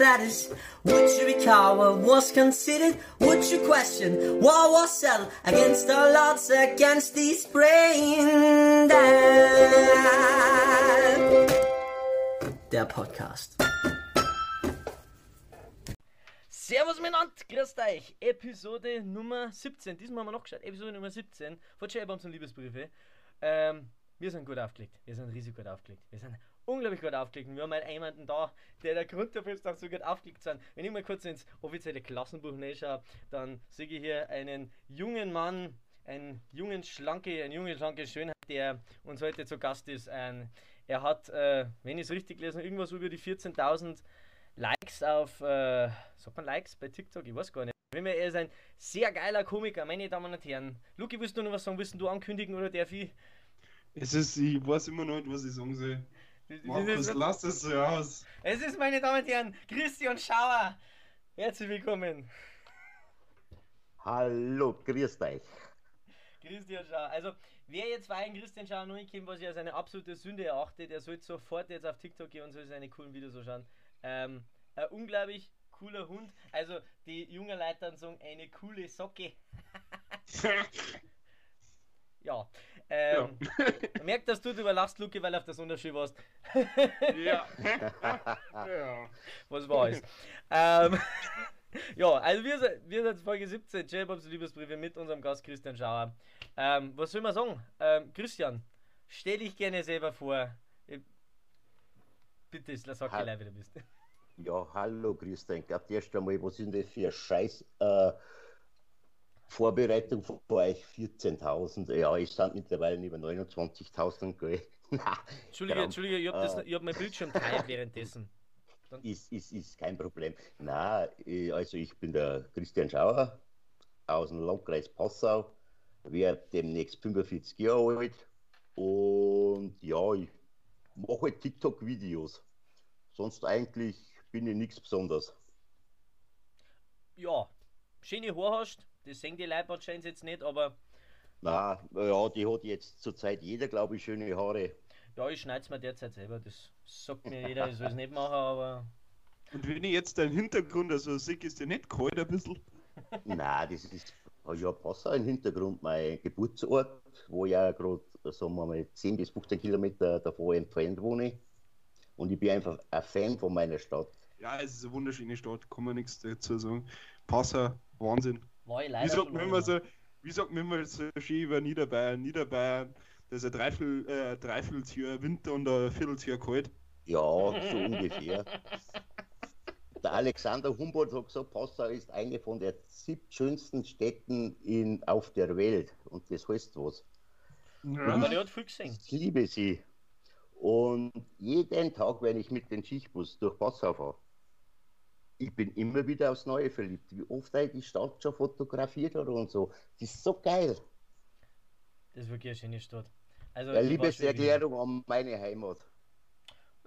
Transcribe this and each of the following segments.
status? Would you recall what was considered? Would you question what was settled against all odds, against these brain dead? Der Podcast. Servus miteinander, grüßt euch. Episode Nummer 17. Diesmal haben wir noch geschaut. Episode Nummer 17 von Schreiber und Liebesbriefe. Ähm, wir sind gut aufgelegt. Wir sind riesig gut aufgelegt. Wir sind unglaublich gut aufgelegt. Wir haben halt jemanden da, der der Grund dafür ist, dass so gut aufgelegt sind. Wenn ich mal kurz ins offizielle Klassenbuch schaue, dann sehe ich hier einen jungen Mann, einen jungen, schlanke, einen jungen, schlanke Schönheit, der uns heute zu Gast ist. Ein, er hat, äh, wenn ich es richtig lese, irgendwas über die 14.000 Likes auf, äh, sagt man Likes bei TikTok? Ich weiß gar nicht. Er ist ein sehr geiler Komiker, meine Damen und Herren. Luki, willst du noch was sagen? Willst du ankündigen oder darf ich? Es ist, ich weiß immer noch nicht, was ich sagen soll. Markus, lass es so aus. Es ist, meine Damen und Herren, Christian Schauer. Herzlich willkommen. Hallo, grüßt euch. Christian Schauer. Also, wer jetzt weinen Christian Schauer noch nicht kennt, was ich als eine absolute Sünde erachte, der sollte sofort jetzt auf TikTok gehen und soll seine coolen Videos so schauen. Ähm, ein unglaublich cooler Hund. Also, die jungen Leute sagen, eine coole Socke. ja. Ähm, ja. merkt, dass du überlachst, Luki, weil auf das wunderschön warst. ja. ja. Was war es? ähm, ja, also wir sind, wir sind Folge 17, J-Bobs Liebesbriefe mit unserem Gast Christian Schauer. Ähm, was soll man sagen? Ähm, Christian, stell dich gerne selber vor. Bitte, sag gleich, wer du bist. Ja, hallo, grüß dich. Erst einmal, was ist denn das für ein Scheiß? Äh, Vorbereitung von euch 14.000. Ja, ich stand mittlerweile über 29.000. Entschuldige, Entschuldige, ich habe äh, hab mein Bildschirm teilt währenddessen. Ist, ist, ist kein Problem. Na, also ich bin der Christian Schauer aus dem Landkreis Passau, werde demnächst 45 Jahre alt und ja, ich mache halt TikTok-Videos. Sonst eigentlich bin ich nichts Besonderes. Ja, schöne Haare hast, das sehen die Leute wahrscheinlich jetzt nicht, aber. Na, ja, die hat jetzt zurzeit jeder, glaube ich, schöne Haare. Ja, ich schneide es mir derzeit selber, das sagt mir jeder, ich soll es nicht machen, aber. Und wenn ich jetzt deinen Hintergrund also sehe, ist der nicht kalt ein bisschen? Nein, das ist ja Passau im Hintergrund, mein Geburtsort, wo ich ja gerade, sagen wir mal, 10 bis 15 Kilometer davor entfernt wohne. Und ich bin einfach ein Fan von meiner Stadt. Ja, es ist eine wunderschöne Stadt, kann man nichts dazu sagen. Passau, Wahnsinn. War ich leider wie sagt man immer so, wie sagt man immer so schön über Niederbayern? Niederbayern, das ist ein Dreiviertel, äh, Dreivierteljahr Winter und ein Vierteljahr kalt. Ja, so ungefähr. Der Alexander Humboldt hat gesagt, Passau ist eine von der siebtschönsten Städten in, auf der Welt. Und das heißt was. Ja. Aber hat viel gesehen. Ich liebe sie. Und jeden Tag, wenn ich mit dem Schichtbus durch Passau fahre, ich bin immer wieder aufs Neue verliebt. Wie oft ich die Stadt schon fotografiert habe und so. Das ist so geil. Das ist wirklich eine schöne Stadt. Also, ja, Liebeserklärung an meine Heimat.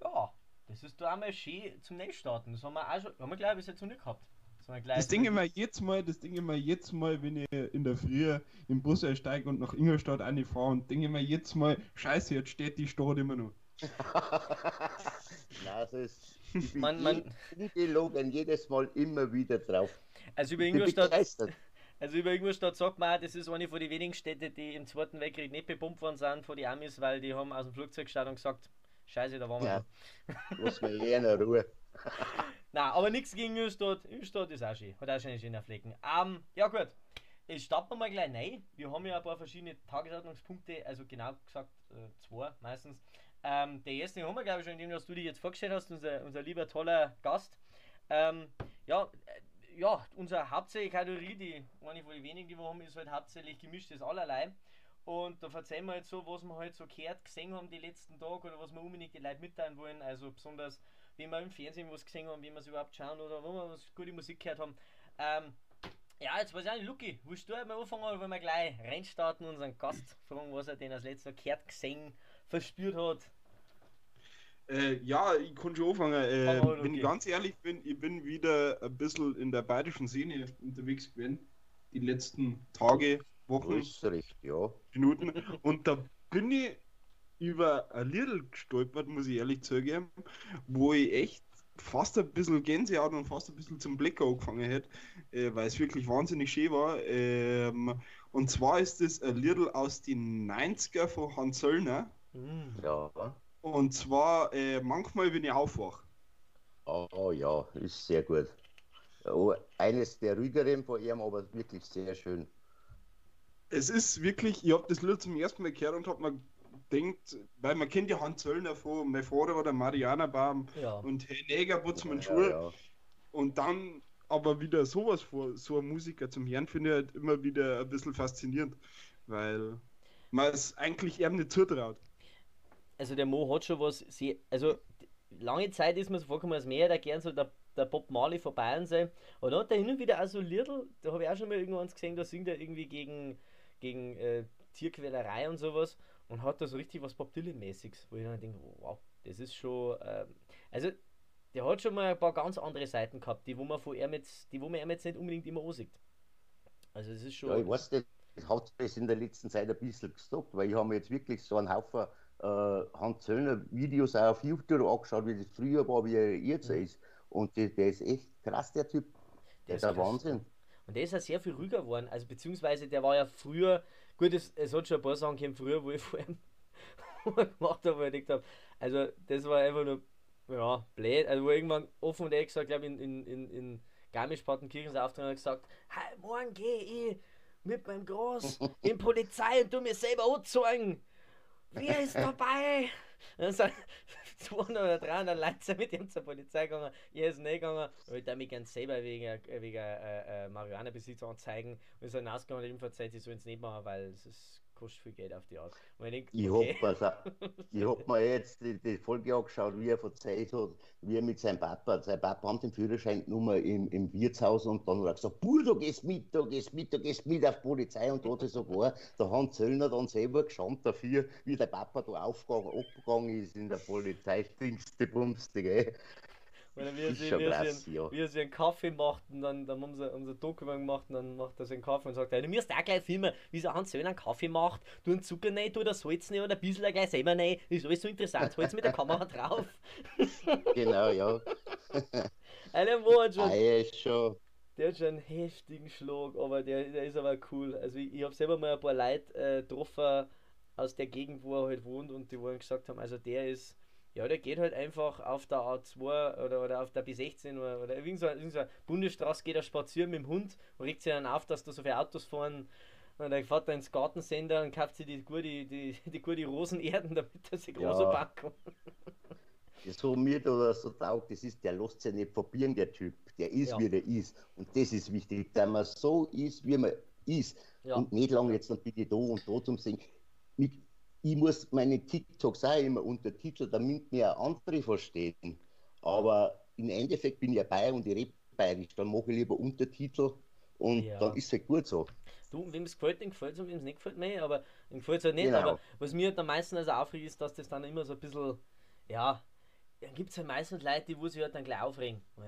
Ja, das ist da einmal schön zum Neustarten. Das haben wir auch schon, haben wir glaube ich bis jetzt noch nicht gehabt. Das, das Ding immer jetzt mal, das Ding immer jetzt mal, wenn ich in der Früh im Bus einsteige und nach Ingolstadt fahre und denke immer jetzt mal, scheiße, jetzt steht die Stadt immer noch. Nein, das ist man, man, ungelogen jedes Mal immer wieder drauf. Also über Ingolstadt, also über Ingolstadt sagt man auch, das ist eine von den wenigen Städte, die im Zweiten Weltkrieg nicht bebombt worden sind von den Amis, weil die haben aus dem Flugzeug geschaut und gesagt, scheiße, da waren wir. Ja, lass mir eh in Ruhe. Nein, aber nichts gegen Ingolstadt. Ingolstadt ist auch schön, hat auch schon schöne Flecken. Ähm, ja gut, jetzt starten wir mal gleich rein. Wir haben ja ein paar verschiedene Tagesordnungspunkte, also genau gesagt äh, zwei meistens. Ähm, der erste haben wir, glaube ich, schon, indem du dich jetzt vorgestellt hast, unser, unser lieber toller Gast. Ähm, ja, äh, ja, unsere hauptsächliche Kategorie, die eine von den wenigen, die wir haben, ist halt hauptsächlich gemischtes Allerlei. Und da erzählen wir jetzt so, was wir halt so gehört, gesehen haben die letzten Tage oder was wir unbedingt die Leute mitteilen wollen. Also besonders, wie wir im Fernsehen was gesehen haben, wie wir es überhaupt schauen oder wo wir was gute Musik gehört haben. Ähm, ja, jetzt weiß ich auch nicht, Luki, willst du einmal anfangen oder wollen wir gleich reinstarten unseren Gast fragen, was er denn als letzter gehört, gesehen, verspürt hat? Äh, ja, ich kann schon anfangen. Äh, oh, wenn ich ganz ehrlich bin, ich bin wieder ein bisschen in der bayerischen Szene unterwegs gewesen. Die letzten Tage, Wochen, recht, ja. Minuten. Und da bin ich über ein Lidl gestolpert, muss ich ehrlich zugeben, wo ich echt fast ein bisschen Gänsehaut und fast ein bisschen zum Blick angefangen hätte, äh, weil es wirklich wahnsinnig schön war. Ähm, und zwar ist es ein Little aus den 90er von Hans Söllner. Ja. Und zwar äh, manchmal, wenn ich aufwache. Oh ja, ist sehr gut. Oh, eines der ruhigeren von ihm, aber wirklich sehr schön. Es ist wirklich, ich habe das Lied zum ersten Mal gehört und habe mir denkt, weil man kennt ja Hans Zöllner von mein Vater war der Mariana Baum ja. und Herr Neger Butzmann ja, Schul. Ja, und dann aber wieder sowas vor, so ein Musiker zum Hören, finde ich halt immer wieder ein bisschen faszinierend, weil man es eigentlich eher nicht zutraut. Also der Mo hat schon was, sehr, also lange Zeit ist mir so vorgekommen, als mehr der gern so der, der Bob Marley vorbei und sein. Und dann hat er hin und wieder auch so Lidl, da habe ich auch schon mal irgendwann gesehen, da singt er irgendwie gegen, gegen äh, Tierquälerei und sowas und hat da so richtig was Bob Dylan-mäßiges, wo ich dann denke, wow, das ist schon. Ähm, also, der hat schon mal ein paar ganz andere Seiten gehabt, die wo man von ihm jetzt, die wo man ihm jetzt nicht unbedingt immer ansieht. Also es ist schon. Ja, ich weiß nicht, hat es in der letzten Zeit ein bisschen gestoppt, weil ich habe jetzt wirklich so einen Haufen äh, Hans Zöllner Videos auch auf YouTube angeschaut, wie das früher war, wie er jetzt mhm. ist. Und der, der, ist echt krass, der Typ. Der, der ist der Wahnsinn. Und der ist ja sehr viel ruhiger geworden. Also beziehungsweise der war ja früher, gut, es, es hat schon ein paar Sachen gegeben früher, wo ich vor allem gemacht habe, wo ich gedacht habe, also das war einfach nur, ja, blöd. Also wo irgendwann offen und ehrlich gesagt, glaube ich, in, in, in, in Garmisch-Partenkirchen Auftrag hat gesagt, hey, morgen gehe ich mit meinem Groß in Polizei und du mir selber anzeigen. Wer ist dabei? dann sind 200 oder 300 Leute mit ihm zur Polizei gegangen. Ich ist nicht gegangen, weil ich mich gerne selber wegen, wegen äh, äh, Marihuana-Besitz anzeigen. Und ist dann ausgegangen und ihm verzeiht, ich soll es nicht machen, weil es ist kostet viel Geld auf die Art. Und ich denk, ich okay. habe mir jetzt die, die, Folge angeschaut, wie er verzeiht hat, wie er mit seinem Papa, sein Papa hat den Führerschein genommen im, im Wirtshaus und dann hat er gesagt, Buh, du gehst mit, du gehst mit, du gehst mit auf die Polizei und da hat er sogar der Hans Zöllner dann selber geschämt dafür, wie der Papa da aufgegangen, abgegangen ist in der Polizei, stinkste Bumste, gell. Wie er, sich, ja. wie er sich einen Kaffee macht und dann, dann haben sie unser Dokument gemacht und dann macht er sich einen Kaffee und sagt, hey, du musst auch gleich filmen, wie so Hans Söhn einen Kaffee macht, du einen Zucker nicht oder Salz nicht oder ein bisschen gleich selber nicht, ist alles so interessant, holst mit der Kamera drauf. genau, ja. Einer war schon, ah, schon. Der hat schon einen heftigen Schlag, aber der, der ist aber cool. Also ich, ich habe selber mal ein paar Leute äh, getroffen aus der Gegend, wo er halt wohnt und die wollen gesagt haben, also der ist ja, der geht halt einfach auf der A2 oder, oder auf der B16 oder, oder irgend so, irgend so Bundesstraße geht er spazieren mit dem Hund und regt sich dann auf, dass da so viele Autos fahren. Und er fährt dann ins Gartensender und kauft sich die gute, die, die gute Rosenerden, damit er sich groß ja. backen so mir oder so taugt, das ist, der lässt sich nicht probieren, der Typ. Der ist, ja. wie der ist. Und das ist wichtig, dass man so ist, wie man ist. Ja. Und nicht lange jetzt dann bitte da und da zum Singen. Mit, ich muss meine TikToks auch immer untertiteln, damit mir andere verstehen. Aber im Endeffekt bin ich ja bei und ich rede bayerisch. Dann mache ich lieber Untertitel und ja. dann ist es halt gut so. Du, wem es gefällt, den gefällt es und wem es nicht gefällt, mehr, aber den gefällt es halt nicht. Genau. Aber was mir halt am meisten also aufregt, ist, dass das dann immer so ein bisschen, ja, dann gibt es halt meistens Leute, die wo sich halt dann gleich aufregen. So,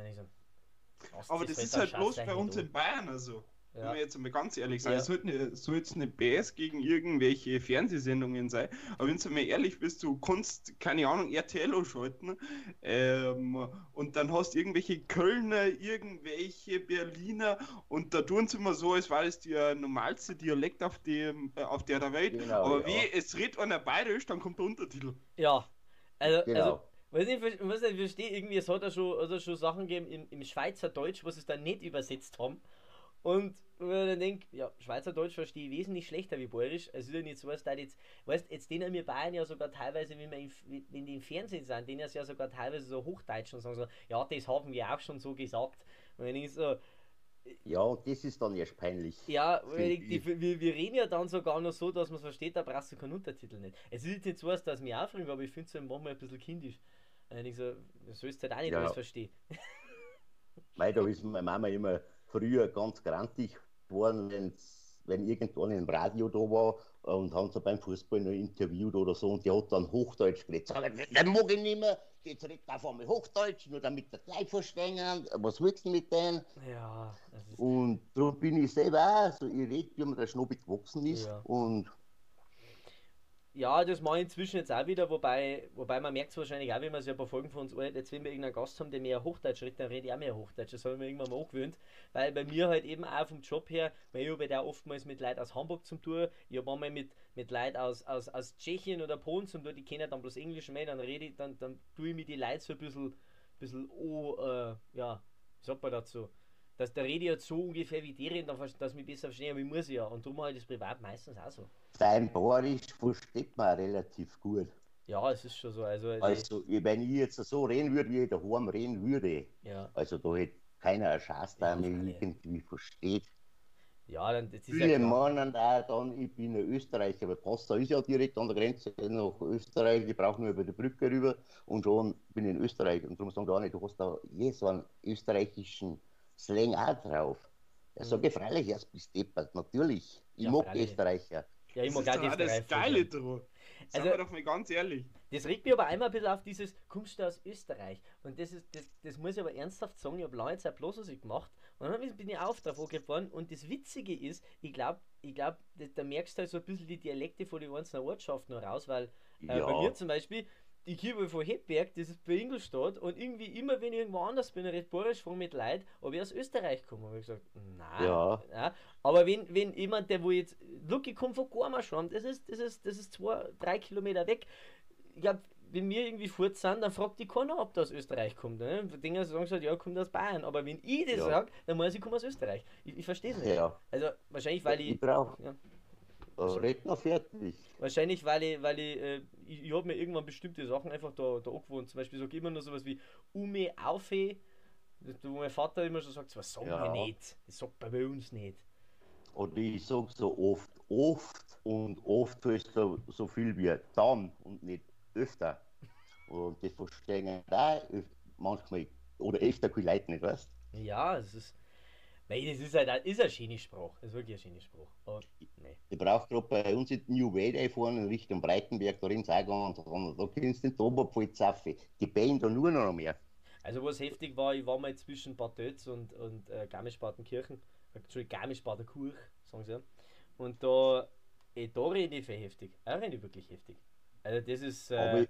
aber das, das ist halt bloß bei uns in Bayern also. Ja. Wenn wir jetzt mal ganz ehrlich sein, ja. es soll jetzt eine BS gegen irgendwelche Fernsehsendungen sein, aber wenn du mal ehrlich bist, du kannst, keine Ahnung, RTL schalten ähm, und dann hast irgendwelche Kölner, irgendwelche Berliner und da tun sie immer so, als war es der normalste Dialekt auf, dem, äh, auf der, Welt, genau, aber ja. wie es redet einer bayerisch, dann kommt der Untertitel. Ja, also, genau. also Weiß nicht, ich weiß nicht, verstehe irgendwie, es hat ja schon, also schon Sachen gegeben im, im Schweizerdeutsch, was es dann nicht übersetzt haben. Und wenn ich dann denke, ja, Schweizerdeutsch verstehe ich wesentlich schlechter wie Bayerisch. Also ist ja nicht so, dass jetzt, weißt jetzt denen wir Bayern ja sogar teilweise, wenn, wir im, wenn die im Fernsehen sind, denen ja sogar teilweise so Hochdeutsch und sagen so, ja, das haben wir auch schon so gesagt. Und wenn ich so, ja, und das ist dann erst peinlich. Ja, ich, wir, wir reden ja dann sogar noch so, dass man es versteht, da brauchst du keinen Untertitel nicht. Es ist jetzt so, dass mich aufregt, aber ich finde es manchmal ein bisschen kindisch. Und ich so, du sollst halt auch nicht ja. alles verstehen. Weil da ist meine Mama immer früher ganz grantig geworden, wenn's, wenn irgendwann im Radio da war und haben sie beim Fußball noch interviewt oder so und die hat dann Hochdeutsch geredet. Sag ich, mag ich nicht mehr, jetzt redet auf einmal Hochdeutsch, nur damit wir gleich verstehen. Was willst du mit denen? Ja. Und darum bin ich selber auch, so, ich rede, wie man der Schnobel gewachsen ist. Ja. Und Ja, das mache ich inzwischen jetzt auch wieder, wobei, wobei man merkt es wahrscheinlich auch, wenn man sich ein paar Folgen von uns anhört, jetzt wenn wir irgendeinen Gast haben, der mehr Hochdeutsch redet, dann rede ich auch mehr Hochdeutsch. Das habe ich mir irgendwann mal angewöhnt, weil bei mir halt eben auch vom Job her, weil ich habe da oftmals mit Leuten aus Hamburg zum Tour, ich habe einmal mit, mit Leuten aus, aus, aus Tschechien oder Polen zum Tour, die kennen dann bloß Englisch mehr, dann rede ich, dann, dann tue ich mir die Leute so ein bisschen, bisschen oh, äh, ja, wie sagt man dazu? dass der Rede jetzt so ungefähr wie die reden, dass ich mich besser verstehe, aber ich muss ja. Und darum halt das privat meistens auch so. Dein Borisch versteht man relativ gut. Ja, es ist schon so. Also, also wenn ich jetzt so reden würde, wie ich daheim reden würde, ja. also da hätte keiner eine Chance, der mich irgendwie versteht. Ja, dann das ist Viele ja meinen auch dann, ich bin ein Österreicher, aber Passau ist ja direkt an der Grenze nach Österreich, ich brauche nur über die Brücke rüber und schon bin ich in Österreich. Und darum sagen gar nicht, du hast da je so einen österreichischen Slang auch drauf. Er mhm. sage freilich, erst bis deppert, natürlich. Ich ja, mag freilich. Österreicher. Ja, ich mag auch das Geile dran. Sagen also, wir doch mal ganz ehrlich. Das regt mich aber einmal ein bisschen auf dieses, kommst du aus Österreich? Und das ist, das, das muss ich aber ernsthaft sagen, ich habe lange Zeit bloß was ich gemacht und dann bin ich auf drauf geworden und das Witzige ist, ich glaube, ich glaube, da merkst du halt so ein bisschen die Dialekte von den einzelnen Ortschaften raus, weil äh, ja. bei mir zum Beispiel, ich komme von Hebberg, das ist bei Ingolstadt, und irgendwie immer, wenn ich irgendwo anders bin, rhetorisch von mit Leid, ob ich aus Österreich komme, habe ich gesagt, nein. Ja. ja. Aber wenn, wenn jemand, der wo jetzt, look, ich komme von Gormascham, das ist, das ist, das ist zwei, drei Kilometer weg. Ich glaube, wenn wir irgendwie fort sind, dann fragt die keiner, ob der aus Österreich kommt. Ne? Dinger sagen halt, ja, kommt aus Bayern. Aber wenn ich das ja. sage, dann muss ich, komme aus Österreich. Ich, ich verstehe es nicht. Ja. Also wahrscheinlich, weil ich. Ich brauche. Ja. Redner fertig. Wahrscheinlich, weil ich, weil ich, äh, ich, ich habe mir irgendwann bestimmte Sachen einfach da, da angewohnt. Zum Beispiel sage ich immer nur sowas wie Ume Aufe, wo mein Vater immer schon sagt, was sagen ja. wir nicht. Das sagt bei uns nicht. Und ich sage so oft, oft und oft ist so, so viel wie dann und nicht öfter. Und das verstehen da manchmal oder öfter keine Leute nicht, weißt Ja, es ist. Nein, das ist halt ein, ist ein schöner Spruch. Das ist wirklich ein schöner Spruch. Aber, nee. Ich brauche gerade bei uns in New Way fahren in Richtung Breitenberg, da ins Eingang und da kennst du den Oberpolzaffe. Die bellen da nur noch mehr. Also was heftig war, ich war mal zwischen Bad Dötz und, und äh, Garmisch-Partenkirchen, Entschuldigung, Garmisch-Partenkirch, sagen sie ja. Und da, eh, da rede ich für heftig. Da rede ich wirklich heftig. Also das ist, äh,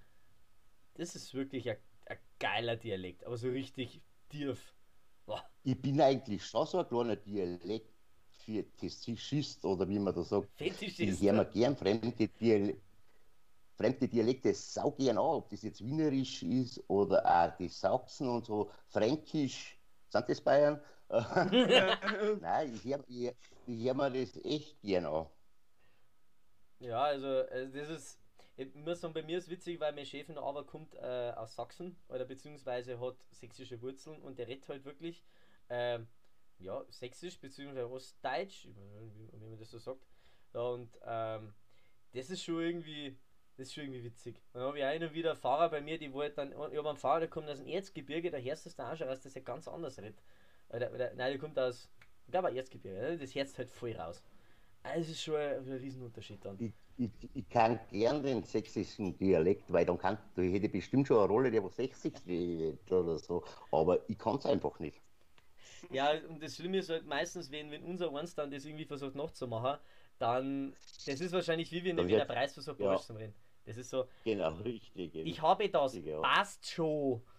das ist wirklich ein, ein geiler Dialekt, aber so richtig tief. Ich bin eigentlich schon so ein kleiner Dialekt für Fetischist oder wie man das sagt. Fetischist. Ich höre mir gern fremde, Dial fremde Dialekte sau gern an, ob das jetzt Wienerisch ist oder auch die Sachsen und so, Fränkisch, sind das Bayern? Nein, ich höre ich, ich hör mir das echt gern an. Ja, also, also das ist ich muss sagen, bei mir ist witzig, weil mein Chef aber kommt äh, aus Sachsen oder beziehungsweise hat sächsische Wurzeln und der redet halt wirklich äh, ja, sächsisch beziehungsweise ostdeutsch, wie man das so sagt. Und ähm, das ist schon irgendwie, das ist schon irgendwie witzig. Dann habe ich einen wieder Fahrer bei mir, die wollte dann, ich habe einen Fahrer, der kommt aus dem Erzgebirge, hörst du es dann auch schon raus, dass er ganz anders redet. Oder, oder, nein, der kommt aus, ich glaube, Erzgebirge, das hört halt voll raus. Also, das ist schon ein, ein Riesenunterschied dann. Ich, ich, ich, kann gern den sächsischen Dialekt, weil dann kann, da hätte ich bestimmt schon eine Rolle, der was sächsisch redet oder so, aber ich kann es einfach nicht. Ja, und das Schlimme ist halt meistens, wenn, wenn unser Eins dann das irgendwie versucht nachzumachen, dann, das ist wahrscheinlich wie wenn der Preis versucht, ja. zu reden. Das ist so. Genau, richtig. Ich habe das, ja. passt schon.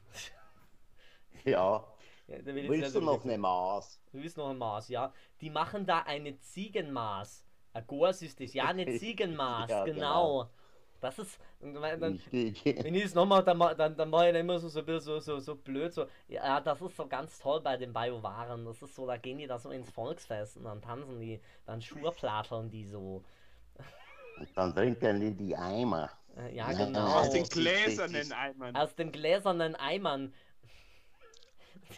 Ja. ja willst du noch eine Maß? Du willst noch ein Maß, ja. Die machen da eine Ziegenmaß. Ein Gors ist das, ja, eine Ziegenmaß, ja, genau. genau. Das ist, dann, wenn ich es nochmal, dann, dann, dann mache ich immer so, so, so, so, so blöd, so, ja, das ist so ganz toll bei den Biowaren, das ist so, da gehen die da so ins Volksfest und dann tanzen die, dann Schurplatteln die so. Und dann trinken die die Eimer. Ja, genau. Aus den gläsernen Eimern. Aus den gläsernen Eimern.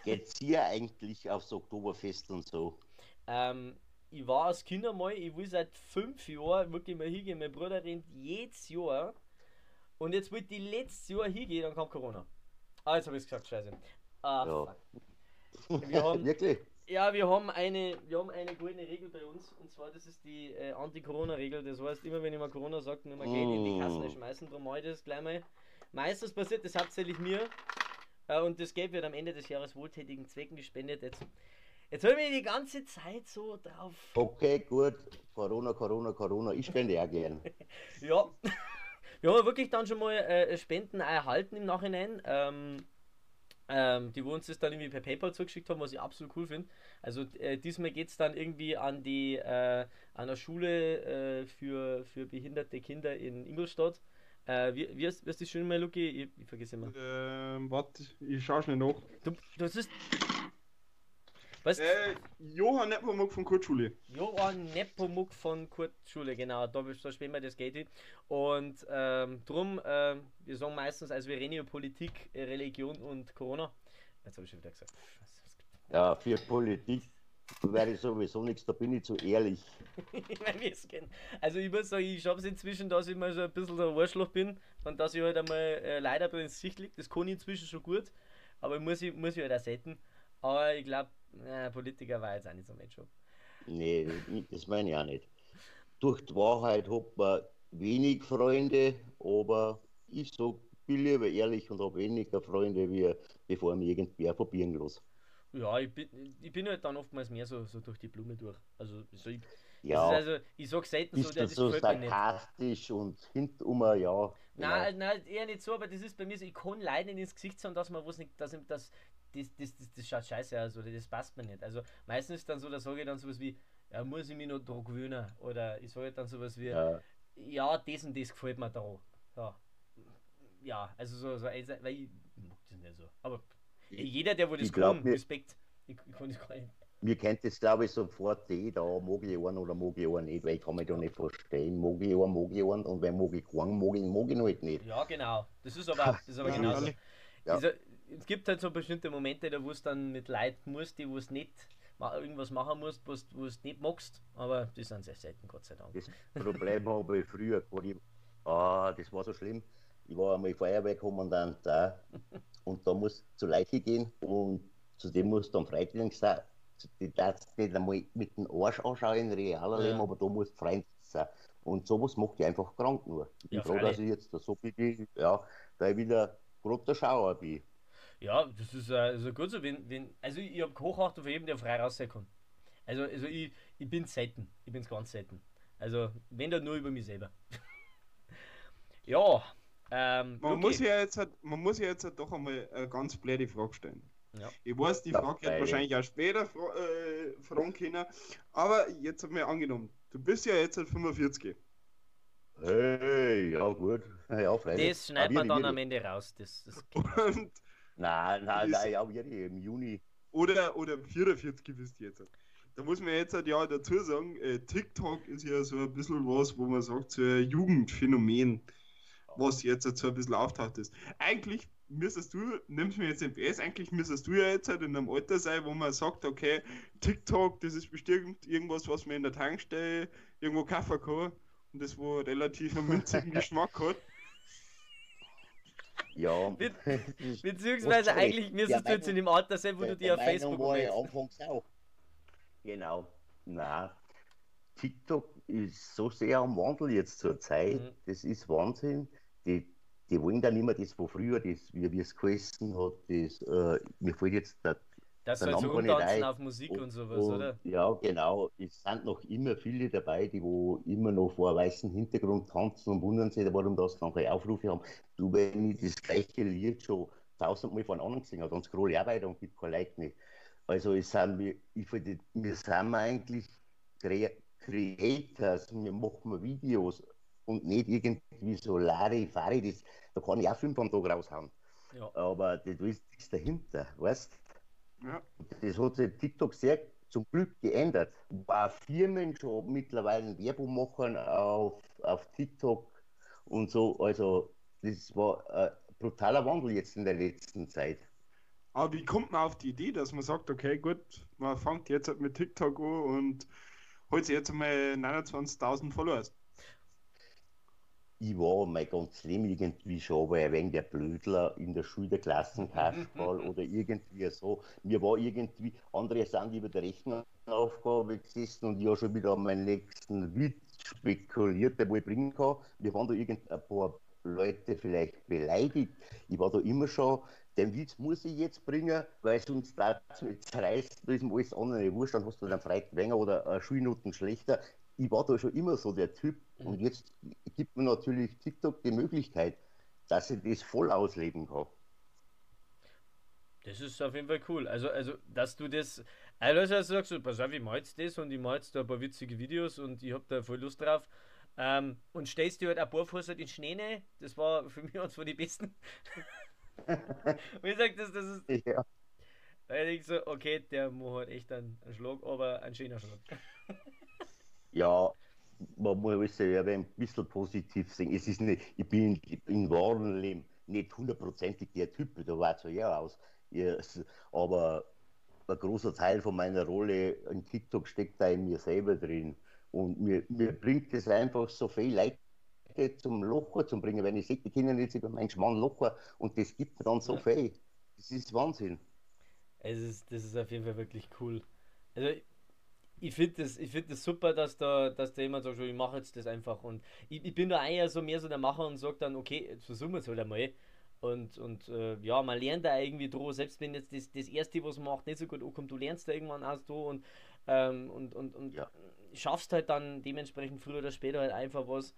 Geht's hier eigentlich aufs Oktoberfest und so? Ähm, ich war als Kind einmal, ich will seit fünf Jahren wirklich mal hingehen. Mein Bruder rennt jedes Jahr. Und jetzt wollte ich letztes Jahr hingehen, dann kam Corona. Ah, jetzt habe ich es gesagt, scheiße. Ah, ja. Wir haben, wirklich? Ja, wir haben, eine, wir haben eine goldene Regel bei uns. Und zwar, das ist die äh, Anti-Corona-Regel. Das heißt, immer wenn ich mal Corona sage, nur mal Geld mm. in die Kassen mm. schmeißen. Darum ich das gleich mal. Meistens passiert das hauptsächlich mir. Äh, und das Geld wird am Ende des Jahres wohltätigen Zwecken gespendet. Jetzt Jetzt habe ich die ganze Zeit so drauf. Okay, gut. Corona, Corona, Corona. Ich spende ja gern. ja. Wir haben wirklich dann schon mal äh, Spenden erhalten im Nachhinein. Ähm, ähm, die wo uns das dann irgendwie per PayPal zugeschickt haben, was ich absolut cool finde. Also äh, diesmal geht es dann irgendwie an die äh, an der Schule äh, für, für behinderte Kinder in Ingolstadt. Äh, wie, wie, ist, wie ist das schon mal, Luki? Ich, ich vergesse immer. Ähm, warte, ich schaue schnell nach. Du, du hast was? Äh, Johann Nepomuk von Kurzschule. Johann Nepomuk von Kurzschule, genau. Da, da spielen wir das Gate. Und ähm, drum, ähm, wir sagen meistens, also wir reden über Politik, Religion und Corona. Jetzt habe ich schon wieder gesagt. Ja, für Politik wäre ich sowieso nichts, da bin ich zu ehrlich. also ich muss sagen, ich schaffe es inzwischen, dass ich mal so ein bisschen der Arschloch bin und dass ich halt einmal äh, leider ins Sicht liegt. Das kann ich inzwischen schon gut, aber muss ich, muss ich halt auch selten. Aber ich glaube, äh, Politiker war jetzt auch nicht so mein Job. Nee, das meine ich auch nicht. Durch die Wahrheit hat man wenig Freunde, aber ich so bin lieber ehrlich und habe weniger Freunde, wie bevor mir irgendwer probieren los. Ja, ich bin, ich bin halt dann oftmals mehr so, so durch die Blume durch. Also, so ich, ja, also ich sag selten bist so, das so sarkastisch und hintenrum, ja. Nein, genau. nein, eher nicht so, aber das ist bei mir so, ich kann leider nicht ins Gesicht sagen, dass man was nicht, dass, dass das, das, das, das schaut scheiße aus oder das passt mir nicht. Also meistens ist dann so, da sage ich dann sowas wie, ja, muss ich mich noch dran gewöhnen. Oder ich sage dann sowas wie, ja, ja das und das gefällt mir da. Ja, ja also so, so also, weil ich mag das nicht so. Aber jeder, der wo das kann, Respekt. Ich, ich kann das gar nicht. Mir kennt das glaube ich sofort jeder, mag ich einen oder mag ich einen nicht, weil ich kann mich da nicht verstehen. Mag ich einen, mag ich einen und wenn mag ich keinen, mag ich ihn, mag ich ihn halt nicht. Ja, genau. Das ist aber, das ist aber genauso. Ja. Dieser, es gibt halt so bestimmte Momente, da wo es dann mit Leuten musst, die wo es nicht irgendwas machen musst, was du nicht magst, aber die sind sehr selten, Gott sei Dank. Das Problem habe ich früher, wo ich, ah, das war so schlimm. Ich war einmal Feuerwehrkommandant da und da musst du zur Leiche gehen und zu dem musst du am Freiwilligstag, die darfst nicht einmal mit dem Arsch anschauen in realer Leben, aber da musst du Freund sein. Und sowas macht dich einfach krank nur. Ich bin ja, froh, dass ich jetzt da so bin, ja, da ich wieder der Schauer bin. Ja, das ist, äh, ist gut so. Wenn, wenn, also ich habe Hochachtung für jeden, der frei rauskommen kann. Also, also ich, ich bin selten. Ich bin ganz selten. Also, wenn dann nur über mich selber. ja. Ähm, man, okay. muss ja jetzt halt, man muss ja jetzt halt doch einmal eine ganz blöde Frage stellen. Ja. Ich weiß, die Frage wird wahrscheinlich auch später äh, fragen können, aber jetzt haben wir angenommen, du bist ja jetzt halt 45. Hey, ja gut. Ja, das schneidet man dann am Ende raus. Das, das und Nein, nein, nein, ja, wirklich im Juni. Oder, oder 44 bist du jetzt. Da muss man jetzt halt ja dazu sagen, äh, TikTok ist ja so ein bisschen was, wo man sagt, so ein Jugendphänomen, was jetzt halt so ein bisschen auftaucht ist. Eigentlich müsstest du, nimmst mir jetzt den PS, eigentlich müsstest du ja jetzt halt in einem Alter sein, wo man sagt, okay, TikTok, das ist bestimmt irgendwas, was man in der Tankstelle irgendwo kaufen kann und das wo relativ einen münzigen Geschmack hat. Ja. Be beziehungsweise eigentlich müsstest du jetzt in dem Alter sein, wo du dir auf Facebook war ich anfangs auch. Genau. Na, TikTok ist so sehr am Wandel jetzt zur Zeit. Mhm. Das ist Wahnsinn. Die, die wollen dann immer das, wo früher das, wie es geheißen hat, das, äh, mir fällt jetzt der das soll so umtanzen auf Musik und, und sowas, und, oder? Ja, genau. Es sind noch immer viele dabei, die wo immer noch vor weißem Hintergrund tanzen und wundern sich, warum das nachher Aufrufe haben. Du, wenn ich das gleiche Lied schon tausendmal von anderen gesehen habe, dann scroll ich auch weiter und gibt kein Like nicht. Also es sind wir, ich finde, wir sind eigentlich Creators, wir machen Videos und nicht irgendwie so Larifari, das, da kann ich auch fünf am Tag raushauen. Ja. Aber das ist nichts dahinter, weißt du? Ja. Das hat sich TikTok sehr zum Glück geändert. War Firmen schon mittlerweile Werbung machen auf, auf TikTok und so. Also das war ein brutaler Wandel jetzt in der letzten Zeit. Aber wie kommt man auf die Idee, dass man sagt, okay, gut, man fängt jetzt halt mit TikTok an und holt sich jetzt einmal 29.000 Followers? Ich war mein ganzes Leben irgendwie schon weil ein wenig der Blödler in der Schule der Klassenkasperl oder irgendwie so. Mir war irgendwie, andere sind über der Rechenaufgabe gesessen und ich habe schon wieder an meinen nächsten Witz spekuliert, der wohl bringen kann. Wir waren da irgendein paar Leute vielleicht beleidigt. Ich war da immer schon, den Witz muss ich jetzt bringen, weil sonst da zerreißt, da ist mir alles andere wurscht, dann hast du dann vielleicht länger oder Schulnoten schlechter ich war da schon immer so der Typ. Mhm. Und jetzt gibt mir natürlich TikTok die Möglichkeit, dass ich das voll ausleben kann. Das ist auf jeden Fall cool. Also, also dass du das. Also, sagst du, pass auf, ich mal jetzt das und ich mal jetzt da ein paar witzige Videos und ich habe da voll Lust drauf. Ähm, und stellst dir halt ein paar Fuß halt in Schnee rein. Das war für mich eines von die besten. ich sag, das, das ist. Ja. Weil ich so, okay, der muss halt echt einen, einen Schlag, aber ein schöner Schlag. Ja, man muss ja ein bisschen positiv sehen. Es ist nicht, ich bin im wahren Leben nicht hundertprozentig der Typ, da war es ja aus. Ja, aber ein großer Teil von meiner Rolle in TikTok steckt da in mir selber drin. Und mir, mir bringt es einfach so viel Leute zum Locher zu bringen, wenn ich sehe, die Kinder jetzt über meinen Schmarrn locher und das gibt mir dann so ja. viel. Das ist Wahnsinn. Es ist, das ist auf jeden Fall wirklich cool. Also ich finde das, find das super, dass da, dass da jemand sagt, ich mache jetzt das einfach. Und ich, ich bin da eher so mehr so der Macher und sage dann, okay, jetzt versuchen wir es halt einmal. Und, und äh, ja, man lernt da irgendwie drauf, selbst wenn jetzt das, das erste, was man macht, nicht so gut ankommt, du lernst da irgendwann aus da und, ähm, und, und, und ja. schaffst halt dann dementsprechend früher oder später halt einfach was.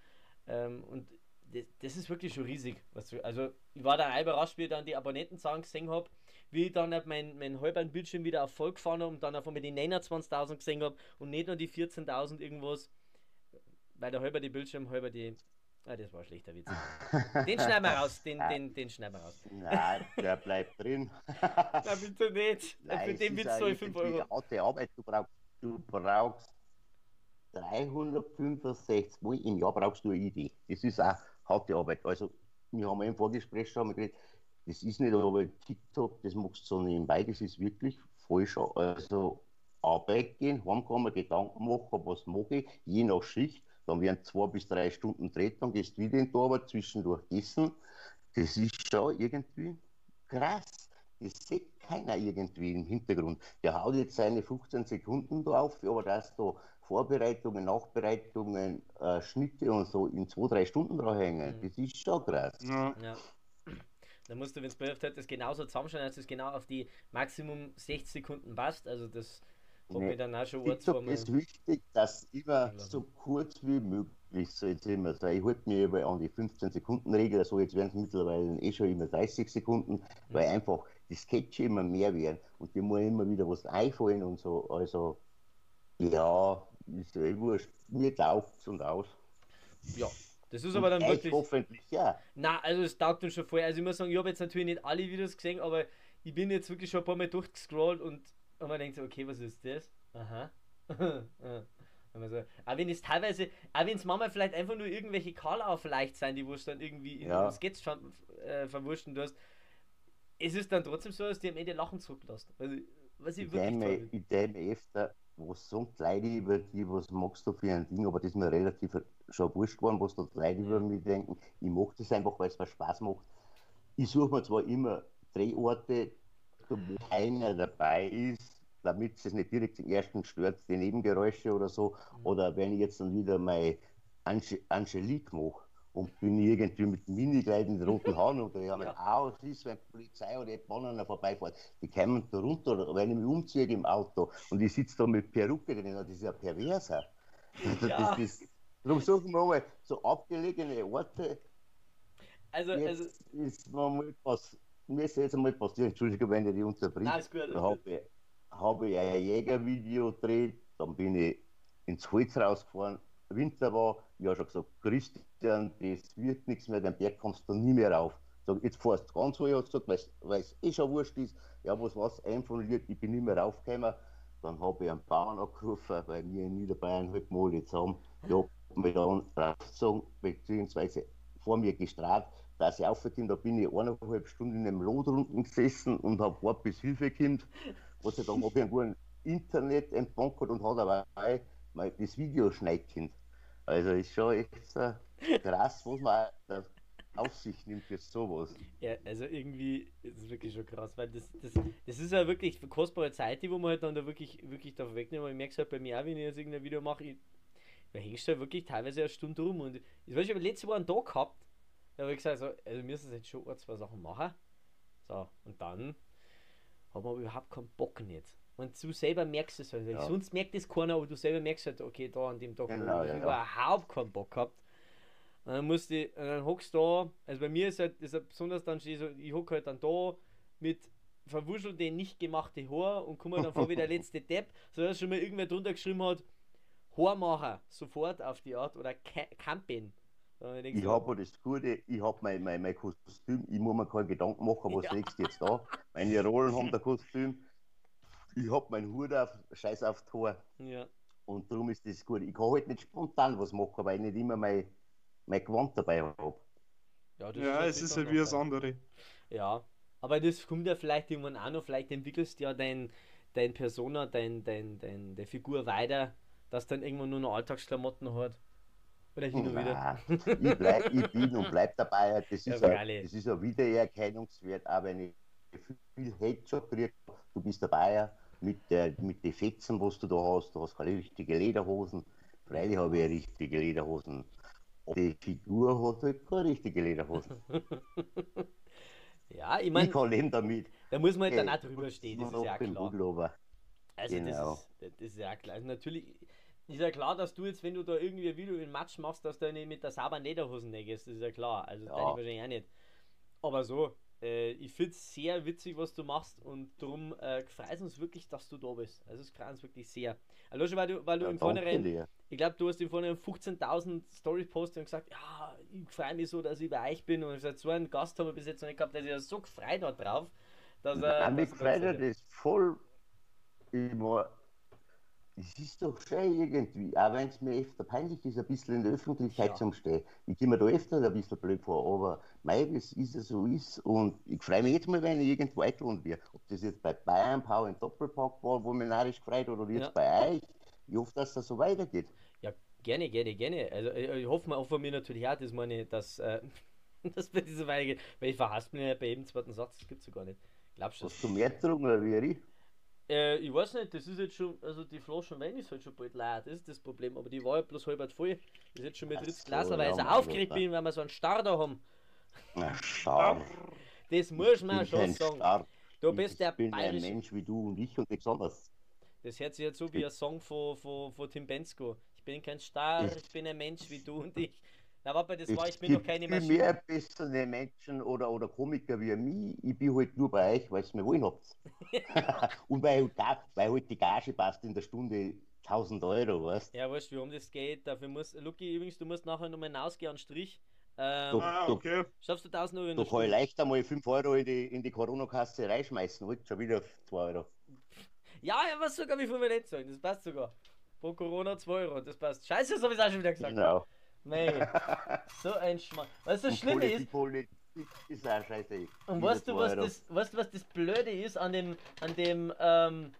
Ähm, und das, das, ist wirklich schon riesig. Was, also ich war dann auch überrascht, wie ich dann die Abonnentenzahlen gesehen habe, wie ich dann halt mein, mein halben Bildschirm wieder auf voll gefahren habe und dann einfach mit den 29.000 gesehen habe und nicht nur die 14.000 irgendwas, weil der halber die Bildschirm, halber die Ah, das war ein schlechter Witz. Den schneiden wir raus, den, den, den schneiden wir raus. Nein, der bleibt drin. Na bitte nicht. Nein, Für den Witz soll ich 5 Euro. Harte Arbeit, du brauchst, du brauchst 365 Mal im Jahr brauchst du eine Idee. Das ist auch harte Arbeit. Also, wir haben im Vorgespräch schon mal geredet, das ist nicht aber TikTok, das machst du so nebenbei, das ist wirklich falsch. Also, Arbeit gehen, heimkommen, Gedanken machen, was mache ich, je nach Schicht dann werden zwei bis drei Stunden dreht, dann gehst du wieder in die Arbeit, zwischendurch essen. Das ist schon irgendwie krass. Das sieht keiner irgendwie im Hintergrund. Der haut jetzt seine 15 Sekunden drauf, aber dass da Vorbereitungen, Nachbereitungen, äh, Schnitte und so in zwei, drei Stunden dranhängen, mhm. das ist schon krass. Ja. ja. Da musst du, wenn es behilft hat, das genauso zusammenstellen, dass es genau auf die Maximum 60 Sekunden passt. Also das habe nee. dann auch schon TikTok ist wichtig, dass immer so kurz wie möglich so jetzt immer sein. Ich halte mich über an die 15 Sekunden Regel, also jetzt werden es mittlerweile eh schon immer 30 Sekunden, mhm. weil einfach die Sketche immer mehr werden und die muss immer wieder was einfallen und so. Also ja, ist eh wurscht. Mir taugt es und aus. Ja, das ist aber dann wirklich. Hoffentlich, ja. Na, also es taugt uns schon voll. Also ich muss sagen, ich habe jetzt natürlich nicht alle Videos gesehen, aber ich bin jetzt wirklich schon ein paar Mal durchgescrollt und und man denkt so, okay, was ist das? Aha. so, aber wenn es teilweise, auch wenn es manchmal vielleicht einfach nur irgendwelche Karlauer vielleicht sein, die wo es dann irgendwie in ja. Sketch äh, verwurschen hast, es ist dann trotzdem so, dass die am Ende Lachen zurücklässt. Also, was ich, ich wirklich Ich denke öfter, was so Leute über die, was magst du für ein Ding, aber das ist mir relativ schon wurscht geworden, was da Leute über mich denken. Ich mache das einfach, weil es mir Spaß macht. Ich suche mir zwar immer Drehorte, wo einer dabei ist, damit es nicht direkt den ersten stört, die Nebengeräusche oder so. Mhm. Oder wenn ich jetzt dann wieder meine Ange Angelique mache und bin irgendwie mit Minikleid in roten Haaren und ja, ja. auch ist, wenn die Polizei oder die Bahnen vorbeifährt, die kommen da runter, oder wenn ich mich umziehe im Auto und ich sitze da mit Perücke drin, das ist ja perverser. Ja. Das ist, darum suchen wir mal so abgelegene Orte. Also, jetzt also ist mal was, mir ist jetzt einmal passiert, Entschuldigung, wenn ich die unterbringe. Alles gut. Da habe habe ich ein Jägervideo gedreht, dann bin ich ins Holz rausgefahren, Winter war, ich habe schon gesagt, Christian, das wird nichts mehr, den Berg kommst du nie mehr rauf. Sag, jetzt fährst du ganz hoch, ich gesagt, weil es eh schon wurscht ist, ja, was war's, einfoliert, ich bin nicht mehr raufgekommen. Dann habe ich einen Bauern angerufen, weil wir in Niederbayern halt mal jetzt haben, ja, mir dann rausgezogen, beziehungsweise vor mir gestrahlt, dass ich aufgekommen da bin ich eineinhalb Stunden in einem Lot unten gesessen und habe Wort bis Hilfe gekriegt. Gott sei Dank habe ich einen Internet entbunkert und hat aber auch das Video schneiden Also ist schon echt krass, was man auf sich nimmt für sowas. Ja, also irgendwie ist es wirklich schon krass, weil das, das, das ist ja wirklich kostbare Zeit, die wo man halt dann da wirklich, wirklich da wegnehmen. Ich merke es halt bei mir auch, wenn ich jetzt irgendein Video mache, ich, da hängst du ja wirklich teilweise eine Stunde rum. Und ich weiß, ich habe letzte Woche einen Tag gehabt, da habe ich gesagt, so, also wir müssen jetzt schon ein, zwei Sachen machen. So, und dann haben aber überhaupt keinen Bock nicht. Und du selber merkst es halt. Ja. Sonst merkt es keiner, aber du selber merkst halt, okay, da an dem Tag genau, habe ich ja, überhaupt keinen Bock gehabt. Und dann musste ich, und dann hockst du da, also bei mir ist halt, ist halt besonders dann, so, ich hocke halt dann da mit verwuschelte, nicht gemachte Haar und komme dann vor wie der letzte Depp, so dass schon mal irgendwer drunter geschrieben hat, Haarmacher, sofort auf die Art oder Campen. Ich, ich habe das Gute, ich habe mein, mein, mein Kostüm, ich muss mir keinen Gedanken machen, was ja. legst du jetzt da. Meine Rollen haben der Kostüm, ich habe meinen Hut auf, scheiß auf Tor. Ja. Und darum ist das gut. Ich kann halt nicht spontan was machen, weil ich nicht immer mein, mein Gewand dabei habe. Ja, ja es ist halt wie das andere. Ja, aber das kommt ja vielleicht irgendwann auch noch, vielleicht entwickelst du ja dein, dein Persona, dein, dein, dein, deine Figur weiter, dass dann irgendwann nur noch Alltagsklamotten hat. Oder hin und wieder. ich, bleib, ich bin und bleib dabei. Das ist, ja, ein, das ist ein Wiedererkennungswert, auch wenn ich viel schon kriege. Du bist dabei mit, der, mit den Fetzen, was du da hast. Du hast keine richtige Lederhosen. Freilich habe ich richtige Lederhosen. Die Figur hat halt keine richtige Lederhosen. ja, ich meine. Ich kann leben damit. Da muss man halt dann auch drüber stehen, das ist ja klar. Also genau. das, ist, das ist ja klar. Also natürlich ist ja klar, dass du jetzt, wenn du da irgendwie ein Video in Match machst, dass du nicht mit der sauberen Lederhosen gehst. Das ist ja klar. Also ja. das wahrscheinlich auch nicht. Aber so, äh, ich finde es sehr witzig, was du machst und darum äh, freut uns wirklich, dass du da bist. Also es freut uns wirklich sehr. Also schon, weil du, weil du ja, im Vornherein, ich glaube, du hast im Vornherein 15.000 Stories postet und gesagt, ja, ich freue mich so, dass ich bei euch bin und ich gesagt, so einen Gast haben wir bis jetzt noch nicht gehabt, der sich ja so gefreut hat drauf, dass er... Ja, mich freut das voll immer es ist doch schön irgendwie, auch wenn es mir öfter peinlich ist, ein bisschen in der Öffentlichkeit ja. zu stehen. Ich gehe mir da öfter ein bisschen blöd vor, aber mei, das ist ja so ist und ich freue mich jetzt mal, wenn ich irgendwo eingeladen werde. Ob das jetzt bei Bayern Power im Doppelpack war, wo mich narrisch gefreut oder jetzt ja. bei euch. Ich hoffe, dass das so weitergeht. Ja, gerne, gerne, gerne. Also äh, ich hoffe, auch von mir natürlich auch, dass meine, dass, äh, dass bei dieser weitergeht, weil ich verhasst mich ja bei jedem zweiten Satz, das gibt es ja gar nicht. Glaubst du das? Hast du mehr getrunken oder wie? Äh, ich weiß nicht, das ist jetzt schon, also die Flaschen Wein ist halt schon bald leer, das ist das Problem, aber die war ja bloß halb voll. Ist jetzt schon mit drittes Glas, weil ich so aufgeregt bin, weil wir so einen Star da haben. Na, Star. Das muss man schon sagen. Star. Du bist der Ich bin ein Mensch wie du und ich und nichts anderes. Das hört sich jetzt so wie ein Song von, von, von Tim Bensko. Ich bin kein Star, ich bin ein Mensch wie du und ich. Na, warte, das war, ich bin noch keine Maschine. Ich mehr bessere Menschen oder, oder Komiker wie mich. Ich bin halt nur bei euch, weil es mir wollen habt. und weil, weil halt die Gage passt in der Stunde 1000 Euro, weißt Ja, weißt du, wie um das geht? Dafür muss, Lucky, übrigens, du musst nachher nochmal hinausgehen an Strich. Ähm, du, ah, okay. Schaffst du 1000 Euro in Du kannst leicht einmal 5 Euro in die, in die Corona-Kasse reinschmeißen, halt schon wieder 2 Euro. Ja, ja, was sogar, wie viel wir nicht sagen, das passt sogar. Pro Corona 2 Euro, das passt. Scheiße, das habe ich auch schon wieder gesagt. Genau. Nee, so ein Schmarrn. Was das Schlimme ist. Politik ist auch scheiße. Und weißt du, was das, weißt du, was das Blöde ist an dem, an dem, ähm,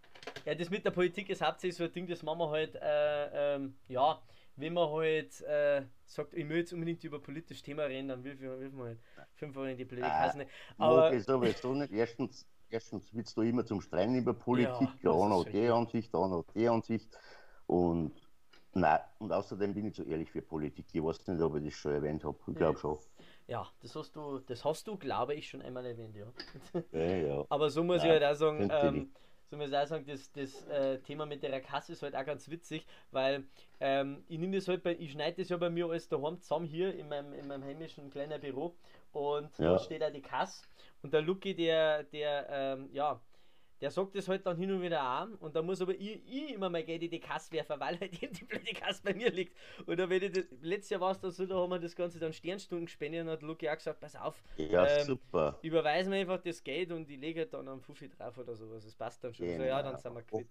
ja, das mit der Politik ist hauptsächlich so ein Ding, das machen wir halt, äh, ähm, ja, wenn man halt äh, sagt, ich will jetzt unbedingt über politisches Thema reden, dann will, will man halt fünf Euro in die Politik ah, hassen. Aber ich sowieso nicht. Erstens, erstens willst du immer zum Streiten über Politik, ja, hat die Ansicht, die Ansicht. Und Nein, und außerdem bin ich zu ehrlich für Politik. Ich weiß nicht, ob ich das schon erwähnt habe. Ich glaube schon. Ja, das hast du, das hast du, glaube ich, schon einmal erwähnt, ja. ja, ja. Aber so muss Nein, ich halt auch sagen, ähm, so muss ich auch sagen, das, das äh, Thema mit der Kasse ist halt auch ganz witzig, weil ähm, ich nehme das halt bei, ich schneide das ja bei mir alles daheim zusammen hier in meinem, in meinem heimischen kleinen Büro und ja. da steht auch die Kasse und der Lucky, der, der, ähm, ja, der sagt das halt dann hin und wieder an und da muss aber ich, ich immer mal Geld in die Kasse werfen, weil halt eben die blöde Kasse bei mir liegt. Und da wenn ich das, letztes Jahr war es dann so, da haben wir das Ganze dann Sternstunden gespendet und hat Luki auch gesagt, pass auf, ja, ähm, super. überweisen wir einfach das Geld und ich lege halt dann einen Fuffi drauf oder sowas. Das passt dann schon. Genau. So, ja, dann sind wir quitt.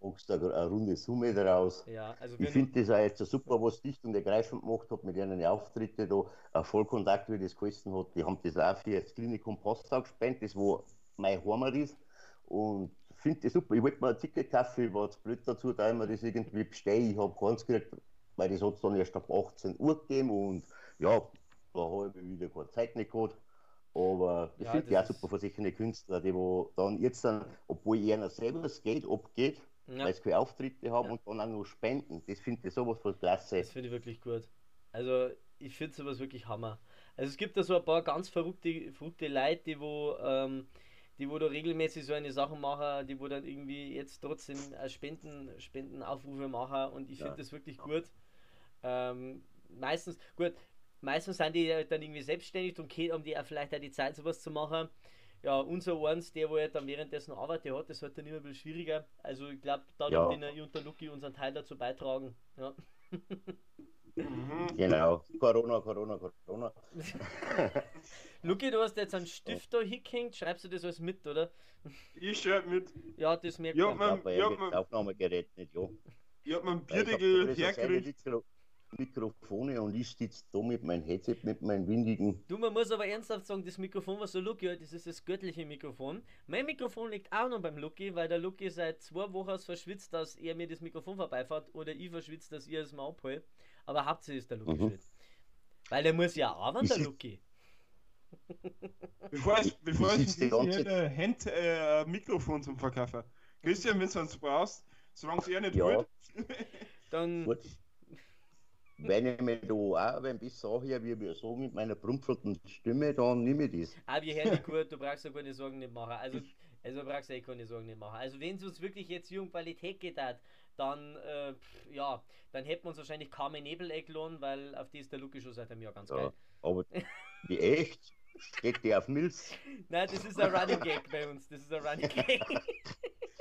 Machst da eine runde Summe daraus. Ja, also ich finde das auch jetzt super, was Dicht und ergreifend gemacht hat mit ihren Auftritten da. Vollkontakt, wie das geheißen hat. Die haben das auch für das Klinikum Postau gespendet, das wo mein Heimat ist. Und finde das super. Ich wollte mir ein Ticket kaufen, ich war jetzt blöd dazu, da ich mir das irgendwie bestelle. Ich habe keins gekriegt, weil das hat es dann erst ab 18 Uhr gegeben und ja, da habe ich wieder keine Zeit nicht gehabt. Aber ich ja, finde ja super solche Künstler, die wo dann jetzt dann, obwohl ihnen selber das Geld abgeht, ja. weil sie keine Auftritte haben ja. und dann auch noch spenden. Das finde ich sowas von klasse. Das finde ich wirklich gut. Also ich finde sowas wirklich Hammer. Also es gibt da so ein paar ganz verrückte, verrückte Leute, die wo ähm, die wo da regelmäßig so eine Sachen machen, die wo dann irgendwie jetzt trotzdem Spenden, Spendenaufrufe machen und ich finde das wirklich gut. Ähm, meistens, gut, meistens sind die dann irgendwie selbstständig und haben die auch vielleicht auch die Zeit sowas zu machen. Ja, unser eins, der wo er dann währenddessen arbeitet hat, das wird dann immer ein bisschen schwieriger. Also ich glaube, da ja. wird ich und der Luki unseren Teil dazu beitragen. Ja. Mhm. Genau. Corona, Corona, Corona. Luki, du hast jetzt einen Stift da hingehängt. Schreibst du das alles mit, oder? Ich schreibe mit. Ja, das merkt ja, man. Ich habe mein Aufnahmegerät nicht, ja. Ich habe mein Bierdeckel hergekriegt. Mikrofone und ich sitze da mit meinem Headset, mit meinem windigen. Du, man muss aber ernsthaft sagen, das Mikrofon, was so Lucky hat, das ist das göttliche Mikrofon. Mein Mikrofon liegt auch noch beim Lucky, weil der Lucky seit zwei Wochen verschwitzt, dass er mir das Mikrofon vorbeifährt oder ich verschwitzt, dass ihr es mal abhole. Aber hauptsächlich ist der Lucky mhm. schuld. Weil der muss ja arbeiten, der Lucky. Bevor ich, bevor ich hier ein Hand, äh, Mikrofon zum Verkaufen. Christian, wenn du es brauchst, solange es er nicht ja. dann. Gut wenn ich mir da auch ein bisschen hier, wie wir so mit meiner prumpfelten Stimme, dann nehme ich das. Ah, wir hören dich gut, du brauchst ja keine Sorgen nicht machen. Also, also brauchst du eh keine Sorgen nicht machen. Also, wenn es uns wirklich jetzt hier um Qualität geht, dann, äh, ja, dann hätten wir uns wahrscheinlich Carmen Nebel eingeladen, weil auf die ist der Luki schon seit einem Jahr ganz ja, geil. Aber wie echt? Steht die auf Milz? Nein, das ist ein Running Gag bei uns. Das ist ein Running Gag.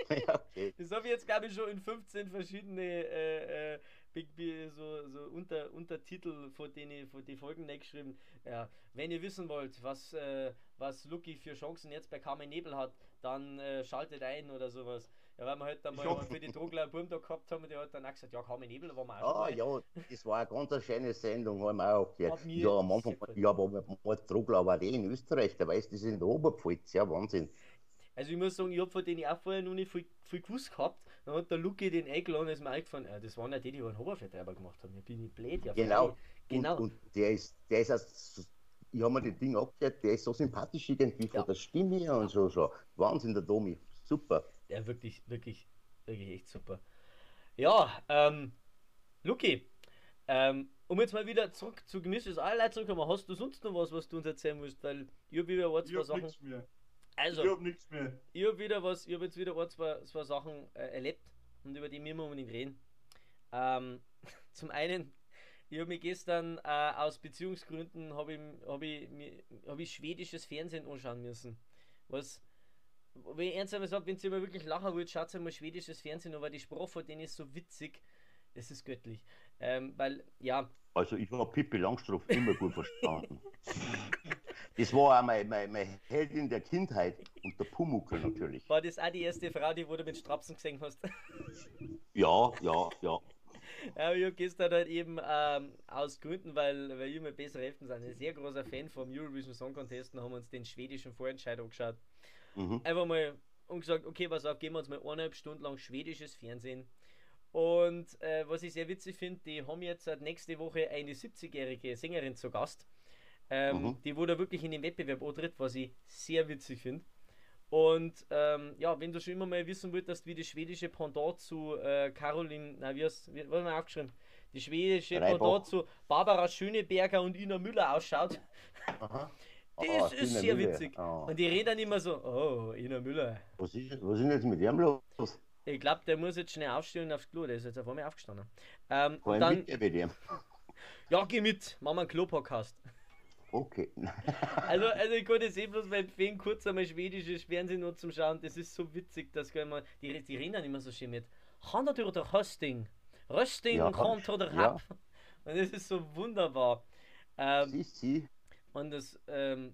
ja, okay. Das habe ich jetzt, glaube ich, schon in 15 verschiedene äh, äh, so, so unter, Untertitel von den, von den Folgen geschrieben. Ja, wenn ihr wissen wollt, was, äh, was Lucky für Chancen jetzt bei Carmen Nebel hat, dann äh, schaltet ein oder sowas. Ja, weil wir halt dann mal für die Drogler einen Burm da gehabt haben, der hat dann auch gesagt, ja, Carmen Nebel war mal auch Ah, ja, das war eine ganz schöne Sendung, haben wir auch gehört. Ja, am Anfang, ja, aber mal Drogler war die in Österreich, der weiß, das ist in der Oberpfalz, ja, Wahnsinn. Also ich muss sagen, ich habe von denen auch vorher noch nicht viel, viel gewusst gehabt. Dann hat der Luki den eingeladen, ist mir eingefallen, äh, das waren ja die, die einen Obervertreiber gemacht haben. Ich bin nicht blöd. Ja, genau. genau. Und, und, der ist, der ist aus, ich habe mir das Ding abgehört, der ist so sympathisch irgendwie von der Stimme her und so, so. Wahnsinn, der Domi. Super. Der wirklich, wirklich, wirklich echt super. Ja, ähm, Luki, ähm, um jetzt mal wieder zurück zu gemischtes Allerlei zurückzukommen, hast du sonst noch was, was du uns erzählen willst? Weil ich habe wieder ein, zwei Sachen. Mehr. Also, ich hab nichts mehr. Ich hab wieder was, ich hab jetzt wieder ein, zwei, zwei Sachen äh, erlebt und über die müssen wir unbedingt reden. Ähm, zum einen, ich habe mich gestern äh, aus Beziehungsgründen habe ich, hab ich, hab ich schwedisches Fernsehen anschauen müssen. Was, wenn ich ernsthaft sage, wenn ihr mal wirklich lachen wollt, schaut mal schwedisches Fernsehen weil die Sprache von denen ist so witzig. Es ist göttlich. Ähm, weil, ja. Also ich habe Pippi Langstrumpf immer gut verstanden. Das war auch meine, meine, meine, Heldin der Kindheit und der Pumuckl natürlich. War das auch die erste Frau, die du mit Strapsen gesehen hast? Ja, ja, ja. Ja, ich habe gestern halt eben ähm, aus Gründen, weil, weil ich mir bessere Hälften sind, ein sehr großer Fan vom Eurovision Song Contest und haben uns den schwedischen Vorentscheid angeschaut. Mhm. Einfach mal und gesagt, okay, was auf, geben wir uns mal eineinhalb Stunden lang schwedisches Fernsehen. Und äh, was ich sehr witzig finde, die haben jetzt seit nächste Woche eine 70-jährige Sängerin zu Gast ähm, mhm. die wurde wirklich in den Wettbewerb antritt, was ich sehr witzig finde. Und ähm, ja, wenn du schon immer mal wissen wolltest, wie die schwedische Pendant zu äh, Caroline, na wie hast du mal aufgeschrieben? Die schwedische Reibach. Pendant zu Barbara Schöneberger und Ina Müller ausschaut. Aha. Das oh, ist sehr Müller. witzig. Oh. Und die reden dann immer so, oh, Ina Müller. Was ist, was ist jetzt mit dem los? Ich glaube, der muss jetzt schnell aufstehen und aufs Klo, der ist jetzt auf einmal aufgestanden. Ähm, dann, mit ja, geh mit, machen wir einen Klo-Podcast. Okay. also, also ich konnte es eh bloß beim Feen kurz einmal schwedisches Fernsehen noch zum Schauen. Das ist so witzig, dass man, die, die reden dann immer so schön mit Handelt oder Hosting. Rösting ja, kommt oder ja. Hab. Und das ist so wunderbar. Ähm, sie, sie. Und das, ähm,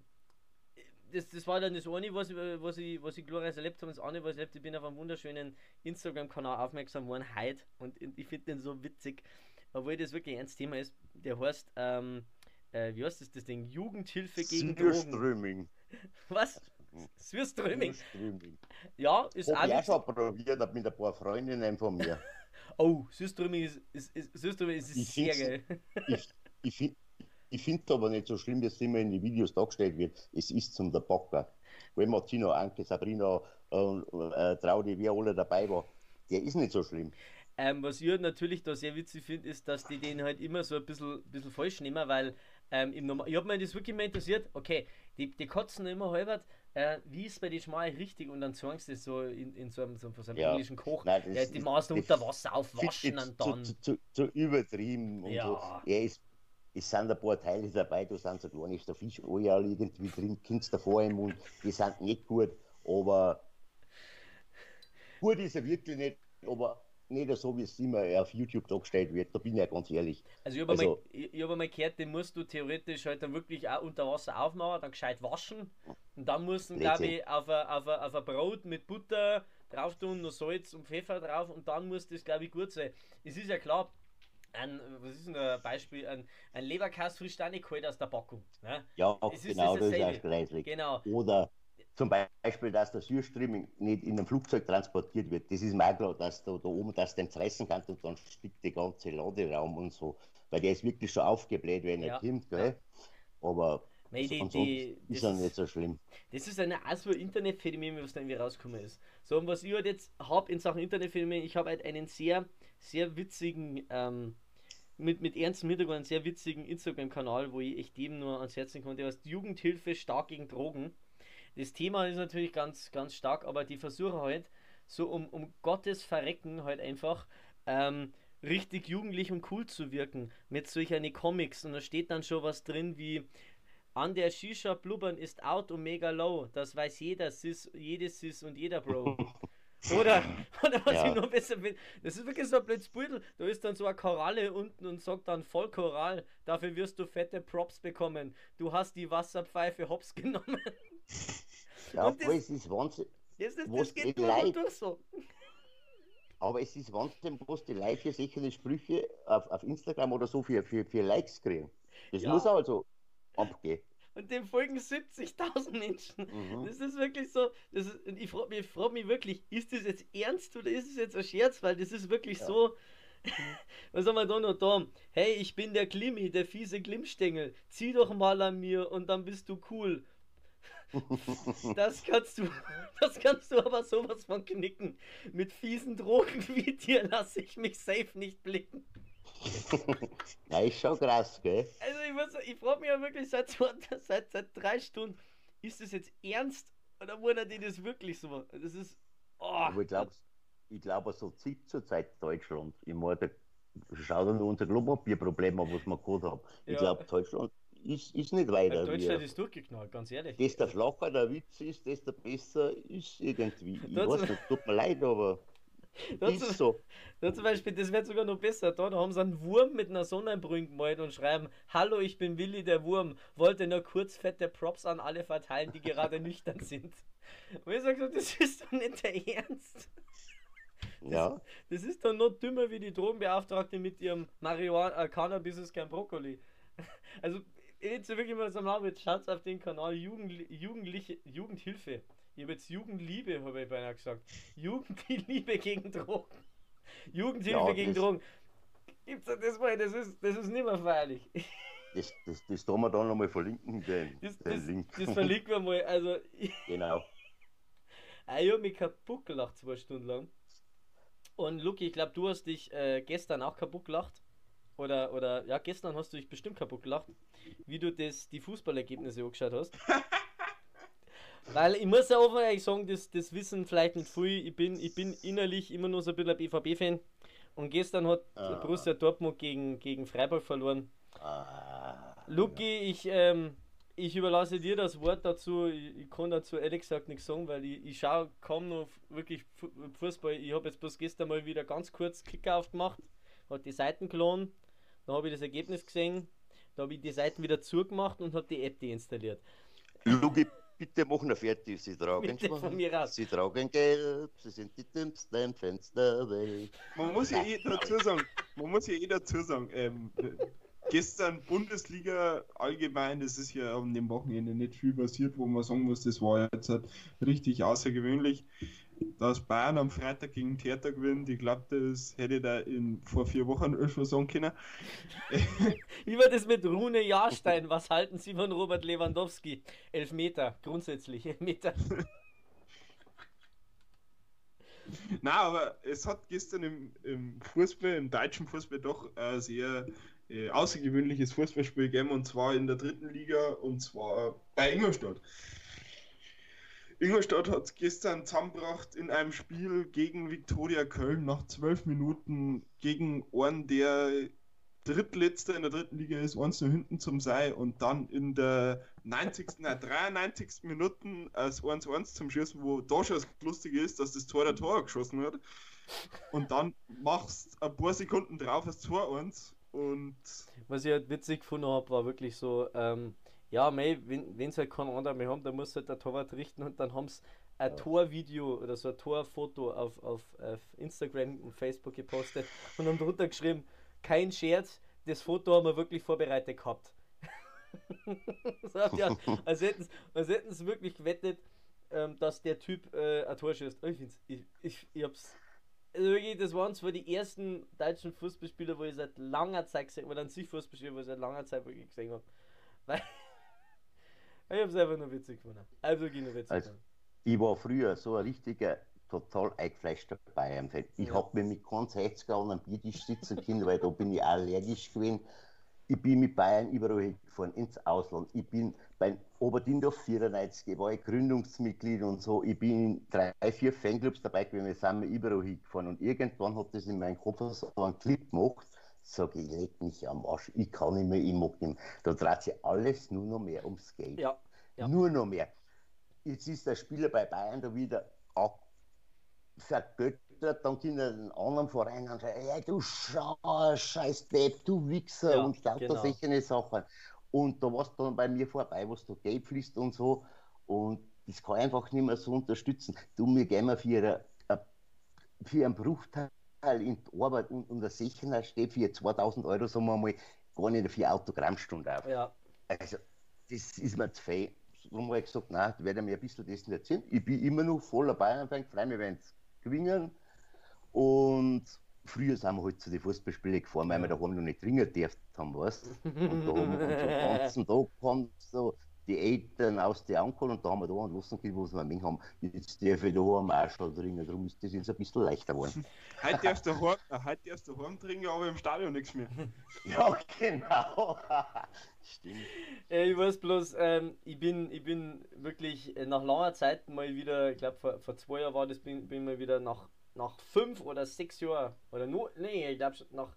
das, das war dann das eine, was, was ich, was ich glorreich erlebt habe. Das andere, was ich erlebt Ich bin auf einem wunderschönen Instagram-Kanal aufmerksam geworden, heute. Und ich finde den so witzig, obwohl das wirklich ein Thema ist. Der heißt, ähm, äh, wie heißt das, das Ding? Jugendhilfe gegen Drogen. Was? Surströmming. Ja, ist Hab auch. Ich auch schon probiert mit ein paar Freundinnen von mir. oh, Surströmming ist, ist, ist, Surströmming ist ich sehr geil. ich ich finde ich find aber nicht so schlimm, wie es immer in den Videos dargestellt wird. Es ist zum der Backer. Weil Martino, Anke, Sabrina, äh, äh, Traudi, wie alle dabei war, der ist nicht so schlimm. Ähm, was ich halt natürlich da sehr witzig finde, ist, dass die den halt immer so ein bisschen, bisschen falsch nehmen, weil Ähm, im ich habe mir das wirklich mal interessiert, okay, die, die kotzen immer halbert, äh, wie ist bei den Schmalen richtig und dann sagen sie das so in, in so einem, so, so einem ja. englischen Koch, Nein, das, ja, die Maßen unter Wasser aufwaschen und dann. Zu, zu, zu, übertrieben und ja. so. Ja, es, es sind ein paar Teile dabei, da sind so kleine der Fischeier irgendwie drin, Kind davor im Mund, die sind nicht gut, aber gut ist er wirklich nicht, aber nicht so, wie es immer auf YouTube dargestellt wird, da bin ich ja ganz ehrlich. Also ich habe also, mal, ich, ich hab mal gehört, den musst du theoretisch halt dann wirklich auch unter Wasser aufmachen, dann gescheit waschen und dann musst du, glaube ich, auf ein, auf, ein, auf ein Brot mit Butter drauf tun, noch Salz und Pfeffer drauf und dann muss das, glaube ich, gut sein. Es ist ja klar, ein, was ist denn ein Beispiel? Ein, ein Leberkass frisch da nicht kalt aus der Packung. Ne? Ja, es genau, das ist, ist auch gleich. Genau. Oder zum Beispiel, dass der Süßstreaming nicht in einem Flugzeug transportiert wird. Das ist mir klar, dass du da oben das dann fressen kannst und dann stickt der ganze Laderaum und so. Weil der ist wirklich schon aufgebläht, wenn er ja. kommt, gell? Aber Nein, die, die, ist ja nicht so schlimm. Das ist eine Art so Internetphänomen, was da irgendwie rausgekommen ist. So, und was ich halt jetzt habe in Sachen Internetphänomen, ich habe halt einen sehr, sehr witzigen, ähm, mit, mit ernstem Hintergrund, einen sehr witzigen Instagram-Kanal, wo ich echt jedem nur ans Herzen konnte, der heißt Jugendhilfe stark gegen Drogen. Das Thema ist natürlich ganz, ganz stark, aber die versuchen halt, so um, um Gottes Verrecken halt einfach ähm, richtig jugendlich und cool zu wirken mit solch eine Comics und da steht dann schon was drin wie an der Shisha blubbern ist out und mega low. Das weiß jeder Sis, jedes Sis und jeder Bro. Oder, oder was ja. ich noch besser finde, das ist wirklich so ein blödes Beutel. Da ist dann so eine Koralle unten und sagt dann voll Choral, dafür wirst du fette Props bekommen. Du hast die Wasserpfeife hops genommen. Ja, und das, es ist Wahnsinn. Das, das, das geht durch, durch so. Aber es ist Wahnsinn, was die Leute für sichere Sprüche auf, auf Instagram oder so für, für, für Likes kriegen. Das ja. muss also abgehen und dem folgen 70.000 Menschen. Mhm. Das ist wirklich so, das ist, ich frage mich, frag mich wirklich, ist das jetzt ernst oder ist es jetzt ein Scherz? Weil das ist wirklich ja. so. Was haben wir da noch da? Hey, ich bin der Klimmi, der fiese Glimmstängel. Zieh doch mal an mir und dann bist du cool. Das kannst du, das kannst du aber sowas von knicken. Mit fiesen Drogen wie dir lasse ich mich safe nicht blicken. ja, ist schon krass, gell? Also ich, muss, ich frage mich ja wirklich seit, seit, seit drei Stunden, ist das jetzt ernst oder wurde die das wirklich so? Das ist. Oh. Aber ich glaube, ich glaube, so zieht zurzeit Deutschland. Ich meine, schau dir nur unser Klopapierproblem an, was wir gehabt haben. Ich ja. glaube, Deutschland ist, ist nicht weiter. Ja, Deutschland ist durchgeknallt, ganz ehrlich. Desto flacher der Witz ist, desto besser ist irgendwie. Ich weiß nicht, tut mir leid, aber. Da ist so. Da zum Beispiel, das wird sogar noch besser. Da, da haben sie einen Wurm mit einer Sonnenbrille gemalt und schreiben: Hallo, ich bin Willi der Wurm. Wollte nur kurz fette Props an alle verteilen, die gerade nüchtern sind. Und ich sage so: Das ist doch nicht der Ernst. Das, ja. Das ist doch noch dümmer wie die Drogenbeauftragte mit ihrem Marihuana, äh, Cannabis ist kein Brokkoli. Also, jetzt wirklich mal so mal, jetzt schaut auf den Kanal Jugend, Jugendliche, Jugendhilfe. Ich habe jetzt Jugendliebe, habe ich beinahe gesagt. Jugendliebe gegen Drogen. Jugendhilfe ja, gegen Drogen. Gibt's das mal? Das ist, das ist nicht mehr feierlich. Das, das, das tun wir dann nochmal verlinken, den, das, den das, Link. Das verlinken wir mal. Also, genau. Ah, ich habe mich kaputt gelacht zwei Stunden lang. Und Luki, ich glaube, du hast dich äh, gestern auch kaputt gelacht. Oder, oder, ja, gestern hast du dich bestimmt kaputt gelacht, wie du das, die Fußballergebnisse angeschaut hast. Weil ich muss ja offen ehrlich sagen, das, das wissen vielleicht nicht viel. Ich bin, ich bin innerlich immer nur so ein bisschen ein BVB-Fan. Und gestern hat ah. Borussia Dortmund gegen, gegen Freiburg verloren. Ah. Luki, ich, ähm, ich überlasse dir das Wort dazu. Ich, ich kann dazu ehrlich gesagt nichts sagen, weil ich, ich schaue kaum noch wirklich Fußball. Ich habe jetzt bloß gestern mal wieder ganz kurz Kicker aufgemacht, hat die Seiten gelohnt. Dann habe ich das Ergebnis gesehen. Da habe ich die Seiten wieder zugemacht und habe die App deinstalliert. Luki, bitte machen wir fertig. Sie tragen Sie tragen gelb, sie sind die dümmsten Fans der Welt. Man muss ja eh dazu sagen, man muss ja eh dazu sagen, ähm, gestern Bundesliga allgemein, das ist ja am dem Wochenende nicht viel passiert, wo man sagen muss, das war jetzt halt richtig außergewöhnlich dass Bayern am Freitag gegen Theater gewinnt, ich glaube, das hätte ich da in, vor vier Wochen schon sagen können. Wie war das mit Rune Jahrstein? Was halten Sie von Robert Lewandowski? Elf Meter, grundsätzlich, elf Meter. Na, aber es hat gestern im, im, Fußball, im deutschen Fußball doch äh, sehr äh, außergewöhnliches Fußballspiel gegeben und zwar in der dritten Liga und zwar bei Ingolstadt. Ingolstadt hat es gestern zusammengebracht in einem Spiel gegen Viktoria Köln nach zwölf Minuten gegen einen, der Drittletzter in der dritten Liga ist, eins nur hinten zum Sei und dann in der 90., nein, 93. Minuten als 1-1 zum Schießen, wo da schon das Lustige ist, dass das Tor der Tor geschossen wird. Und dann machst ein paar Sekunden drauf das Tor 1 und. Was ich halt witzig gefunden habe, war wirklich so, ähm, ja, mei, wenn es halt keinen anderen mehr haben, dann muss halt der Torwart richten und dann haben sie ein ja. Torvideo oder so ein Torfoto auf, auf, auf Instagram und Facebook gepostet und haben drunter geschrieben, kein Scherz, das Foto haben wir wirklich vorbereitet gehabt. ja, als hätten sie wirklich gewettet, ähm, dass der Typ äh, ein Tor schießt. Ich, ich, ich, ich hab's. Also wirklich, das waren zwar die ersten deutschen Fußballspieler, wo ich seit langer Zeit gesehen habe, oder an sich Fußballspieler, wo ich seit langer Zeit wirklich gesehen habe. Weil ich hab's einfach nur witzig gefunden. Also wirklich nur witzig also, Ich war früher so ein richtiger total eingefleischter Bayern-Fan. Ich ja. habe mir mit keinem 60er an einem Biertisch sitzen können, weil da bin ich allergisch gewesen. Ich bin mit Bayern überall gefahren, ins Ausland. Ich bin bei Oberdindorf 94, war ich Gründungsmitglied und so. Ich bin in drei, vier Fanclubs dabei gewesen, wir sind überall hingefahren. Und irgendwann hat das in meinem Kopf so einen Clip gemacht, sage ich, leg mich am Arsch, ich kann nicht mehr, ich mag nicht mehr. Da dreht sich alles nur noch mehr ums Geld. Ja, ja. Nur noch mehr. Jetzt ist der Spieler bei Bayern da wieder vergöttert, dann können den anderen Verein und sagen, hey, du scheiß Depp, du Wichser ja, und lauter genau. solche Sachen. Und da war es dann bei mir vorbei, was da Geld fließt und so. Und das kann ich einfach nicht mehr so unterstützen. Du, mir gehen wir für, eine, für einen Bruchteil in die Arbeit und, der Sicherheit steht für 2000 Euro, sagen wir mal, gar nicht für Autogrammstunde auf. Ja. Also, das ist mir zu viel. Darum habe ich gesagt, nein, ich werde mir ein bisschen dessen erzählen. Ich bin immer noch voller Bayern-Fan, freue mich, wenn es gewinnen. Und früher sind wir halt zu den Fußballspielen gefahren, weil wir daheim noch nicht dringen dürfen haben, weißt Und da haben wir den ganzen Tag haben so die Eltern aus der Ankohl und da haben wir da entlassen können, wo wir haben. Jetzt darf ich da am Arschl dringen, darum ist das jetzt ein bisschen leichter geworden. heute darfst du daheim, äh, heute trinken, aber im Stadion nichts mehr. ja, genau. Stimmt. Äh, ich weiß bloß, ähm, ich, bin, ich bin wirklich äh, nach langer Zeit mal wieder, ich glaube vor, vor zwei Jahren war das, bin, bin mal wieder nach, nach fünf oder sechs Jahren, oder nur, nee, ich glaube nach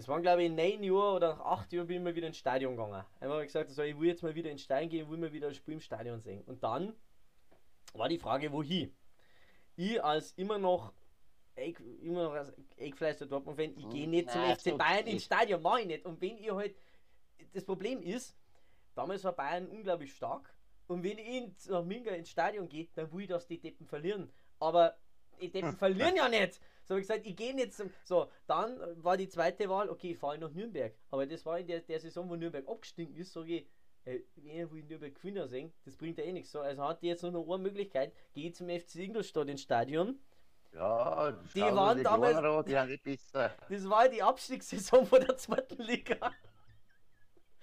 das waren glaube ich neun Jahre oder nach acht Jahren bin ich mal wieder ins Stadion gegangen. Einmal habe ich gesagt, also ich will jetzt mal wieder ins Stadion gehen, will mal wieder ein Spiel im Stadion sehen. Und dann war die Frage, wohin? Ich als immer noch Egg, immer noch als Eckfleisch Dortmund-Fan, ich gehe nicht zum FC Bayern ins Stadion, mache ich nicht. Und wenn ihr halt, das Problem ist, damals war Bayern unglaublich stark. Und wenn ich nach Minga ins Stadion gehe, dann will ich, dass die Deppen verlieren. Aber die Deppen verlieren ja nicht. So habe ich gesagt, ich gehe nicht zum. So, dann war die zweite Wahl, okay, ich fahre nach Nürnberg. Aber das war in der, der Saison, wo Nürnberg abgestiegen ist, sage ich, äh, wer will Nürnberg Gewinner sehen? Das bringt ja eh nichts. So, also hat die jetzt noch eine Möglichkeit, gehe zum FC Ingolstadt ins Stadion. Ja, die waren die damals. An, die haben. Das war die Abstiegssaison von der zweiten Liga.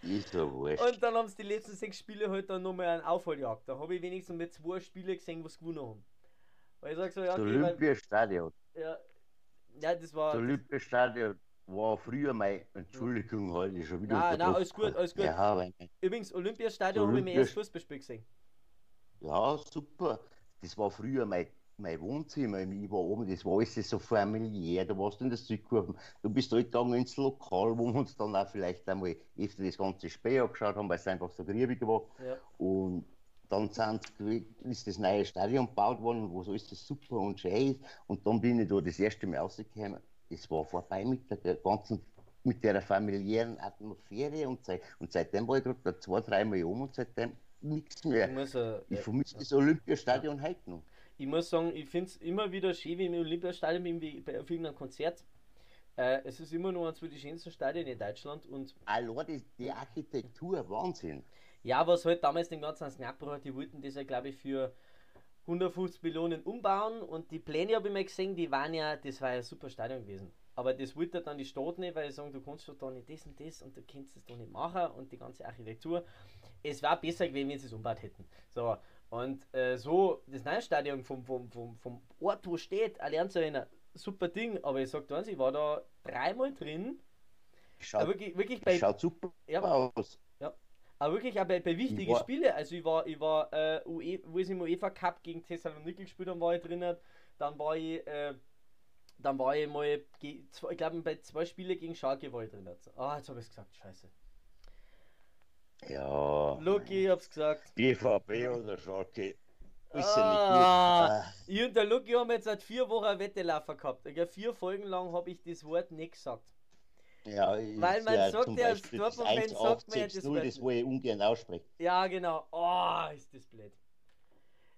Ist so wurscht. Und dann haben sie die letzten sechs Spiele halt dann nochmal einen Aufholjagd. Da habe ich wenigstens mit zwei Spielen gesehen, was gewonnen haben. Weil ich sag so, ja, okay, Olympiastadion. Ja, ja, das war. Das Olympiastadion war früher mein. Entschuldigung, heute schon wieder. Nein, nein, alles gut, alles gut. Ja, Übrigens, Olympiastadion habe ich mir erst Fußballspiel gesehen. Ja, super. Das war früher mein, mein Wohnzimmer. Ich war oben, das war alles so familiär. Da warst du in der Südkurve. Du bist halt gegangen ins Lokal, wo wir uns dann auch vielleicht einmal öfter das ganze Spiel angeschaut haben, weil es einfach so griebig war. Ja. Und dann sind, ist das neue Stadion gebaut worden, wo so ist das super und schön ist. Und dann bin ich da das erste Mal rausgekommen. Es war vorbei mit der ganzen, mit der familiären Atmosphäre und, seit, und seitdem war ich gerade zwei, drei Mal um und seitdem nichts mehr. Ich, muss, äh, ich vermisse ja. das Olympiastadion ja. heute noch. Ich muss sagen, ich finde es immer wieder schön, wenn ich im Olympiastadion bin, wie bei irgendeinem Konzert. Äh, es ist immer noch eines der schönsten Stadien in Deutschland. Und Allein die, die Architektur, Wahnsinn. Ja, was halt damals den ganzen Snapper hat, die wollten das ja, glaube ich, für 150 Millionen umbauen und die Pläne habe ich mal gesehen, die waren ja, das war ja ein super Stadion gewesen. Aber das wollte dann die Stadt nicht, weil sie sagen, du kannst doch da nicht das und das und du kannst es doch nicht machen und die ganze Architektur. Es war besser gewesen, wenn sie es umbaut hätten. So, und äh, so, das neue Stadion vom, vom, vom, vom Ort, wo steht, Allianz Arena, super Ding, aber ich sag eins, ich war da dreimal drin Schaut, wirklich, wirklich bei, schaut super ja, aus. Aber wirklich auch bei, bei wichtigen war- Spielen. Also ich war, ich war, äh, UE, wo es im UEFA Cup gegen Thessaloniki gespielt haben, war ich drinnen. Dann war ich, äh, dann war ich mal, ich glaube bei zwei Spielen gegen Schalke war ich drinnen. Ah, jetzt habe ich es gesagt, scheiße. Ja. Lucky, ich hab's gesagt. BVB oder Schalke. Ist Ah. ja nicht gut. Ich und der Lucky haben jetzt seit vier Wochen Wettelaufer gehabt. Ich vier Folgen lang habe ich das Wort nicht gesagt. Ja, Weil man ja sagt zum ja, als Beispiel das Dortmund-Fan sagt man ja das 1860, Wort das wo ich ungern ausspreche. Ja, genau. Oh, ist das blöd.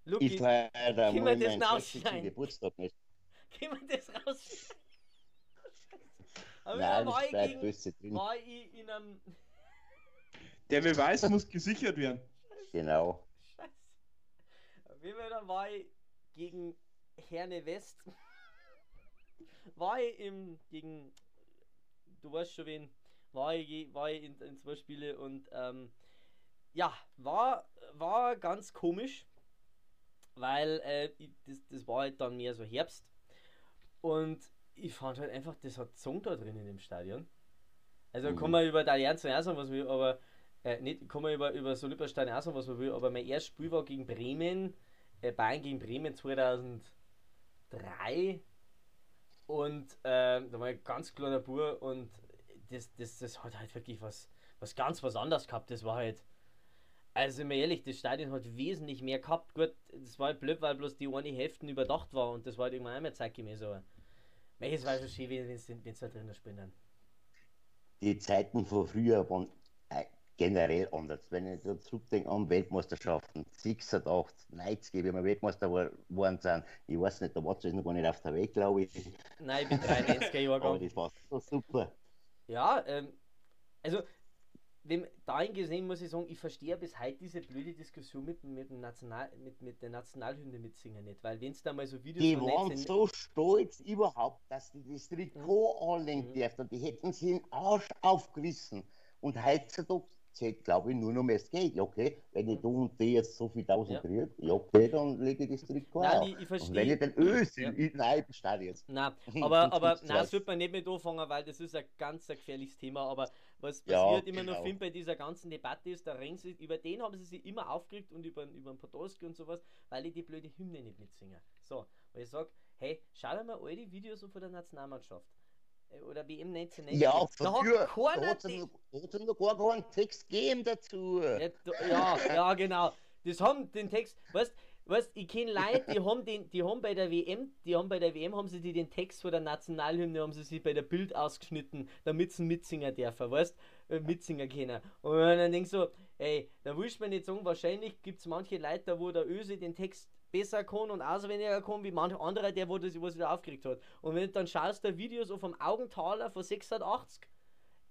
Ich Lucky, feiere da mal meinen noch 60. ausschneiden? Geburtstag nicht. können wir das raus? Aber Nein, war ich, böse drin. war ich in einem. Der Beweis muss gesichert werden. Genau. Scheiße. Auf jeden Fall dann war ich gegen Herne West. war ich im. gegen. Du weißt schon wen. War ich, war ich in, in zwei Spiele und ähm, ja, war, war ganz komisch. Weil äh, ich- das, das war halt dann mehr so Herbst. Und ich fand halt einfach, das hat Song da drin in dem Stadion. Also Mhm. kann man über Italien zuerst sagen, was man will, aber äh, nicht, kann man über, über Solibastadion auch sagen, was man will, aber mein erstes Spiel war gegen Bremen, äh, Bayern gegen Bremen 2003 und äh, da war ich ganz kleiner Bur und das, das, das hat halt wirklich was, was ganz was anderes gehabt, das war halt also sind wir ehrlich, das Stadion hat wesentlich mehr gehabt. Gut, das war halt blöd, weil bloß die eine Hälfte überdacht war und das war halt irgendwann einmal zeitgemäß, aber Mei, es war schon schön, wenn es da drinnen dann. Die Zeiten von früher waren äh, generell anders. Wenn ich so zurückdenke an Weltmeisterschaften, 86, 90, wie wir Weltmeister geworden sind, ich weiß nicht, da war es noch gar nicht auf der Welt, glaube ich. Nein, ich bin 93er Aber Jahrgang. das war so super. Ja, ähm, also, dem, dahin gesehen muss ich sagen, ich verstehe bis heute diese blöde Diskussion mit, mit, dem National, mit, mit der Nationalhymne mitsingen nicht, weil wenn es da mal so Videos Die waren 19 so stolz überhaupt, dass die das Trikot anlegen Mhm. dürfen. Die hätten sie den Arsch aufgerissen. Und heutzutage zählt, glaube ich, nur noch mehr das Geld. Okay, wenn ich da und die jetzt so viel tausend Ja. kriege, ja, okay, dann lege ich das Trikot Nein, auf. ich- ich und verstehe. wenn ich den Öse Ja. in nein, im Stadion. Nein, aber, aber nein, sollte man nicht mit anfangen, weil das ist ein ganz ein gefährliches Thema. Aber was Ja, passiert immer noch genau. viel bei dieser ganzen Debatte ist, da sie, über den haben sie sich immer aufgeregt und über, über den Podolski und sowas, weil die die blöde Hymne nicht mitsingen. So, weil ich sage, hey, schau dir mal all die Videos von der Nationalmannschaft. Oder WM 1990. Ja, da früher, hat keiner da hat es noch, gar keinen Text gegeben dazu. ja, ja, ja, genau. Das haben den Text, weißt weißt, ich kenne Leute, die haben den, die haben bei der WM, die haben bei der WM haben sie die den Text von der Nationalhymne haben sie sich bei der Bild ausgeschnitten, damit sie mitsingen dürfen, weißt, äh, mitsingen können. Und dann denkst du, ey, da willst du mir nicht sagen, wahrscheinlich gibt es manche Leute, da wo der Öse den Text besser kann und auswendiger kann, wie manch anderer, der wo das was wieder aufgeregt hat. Und wenn du dann schaust, da Videos auf dem Augenthaler von 680,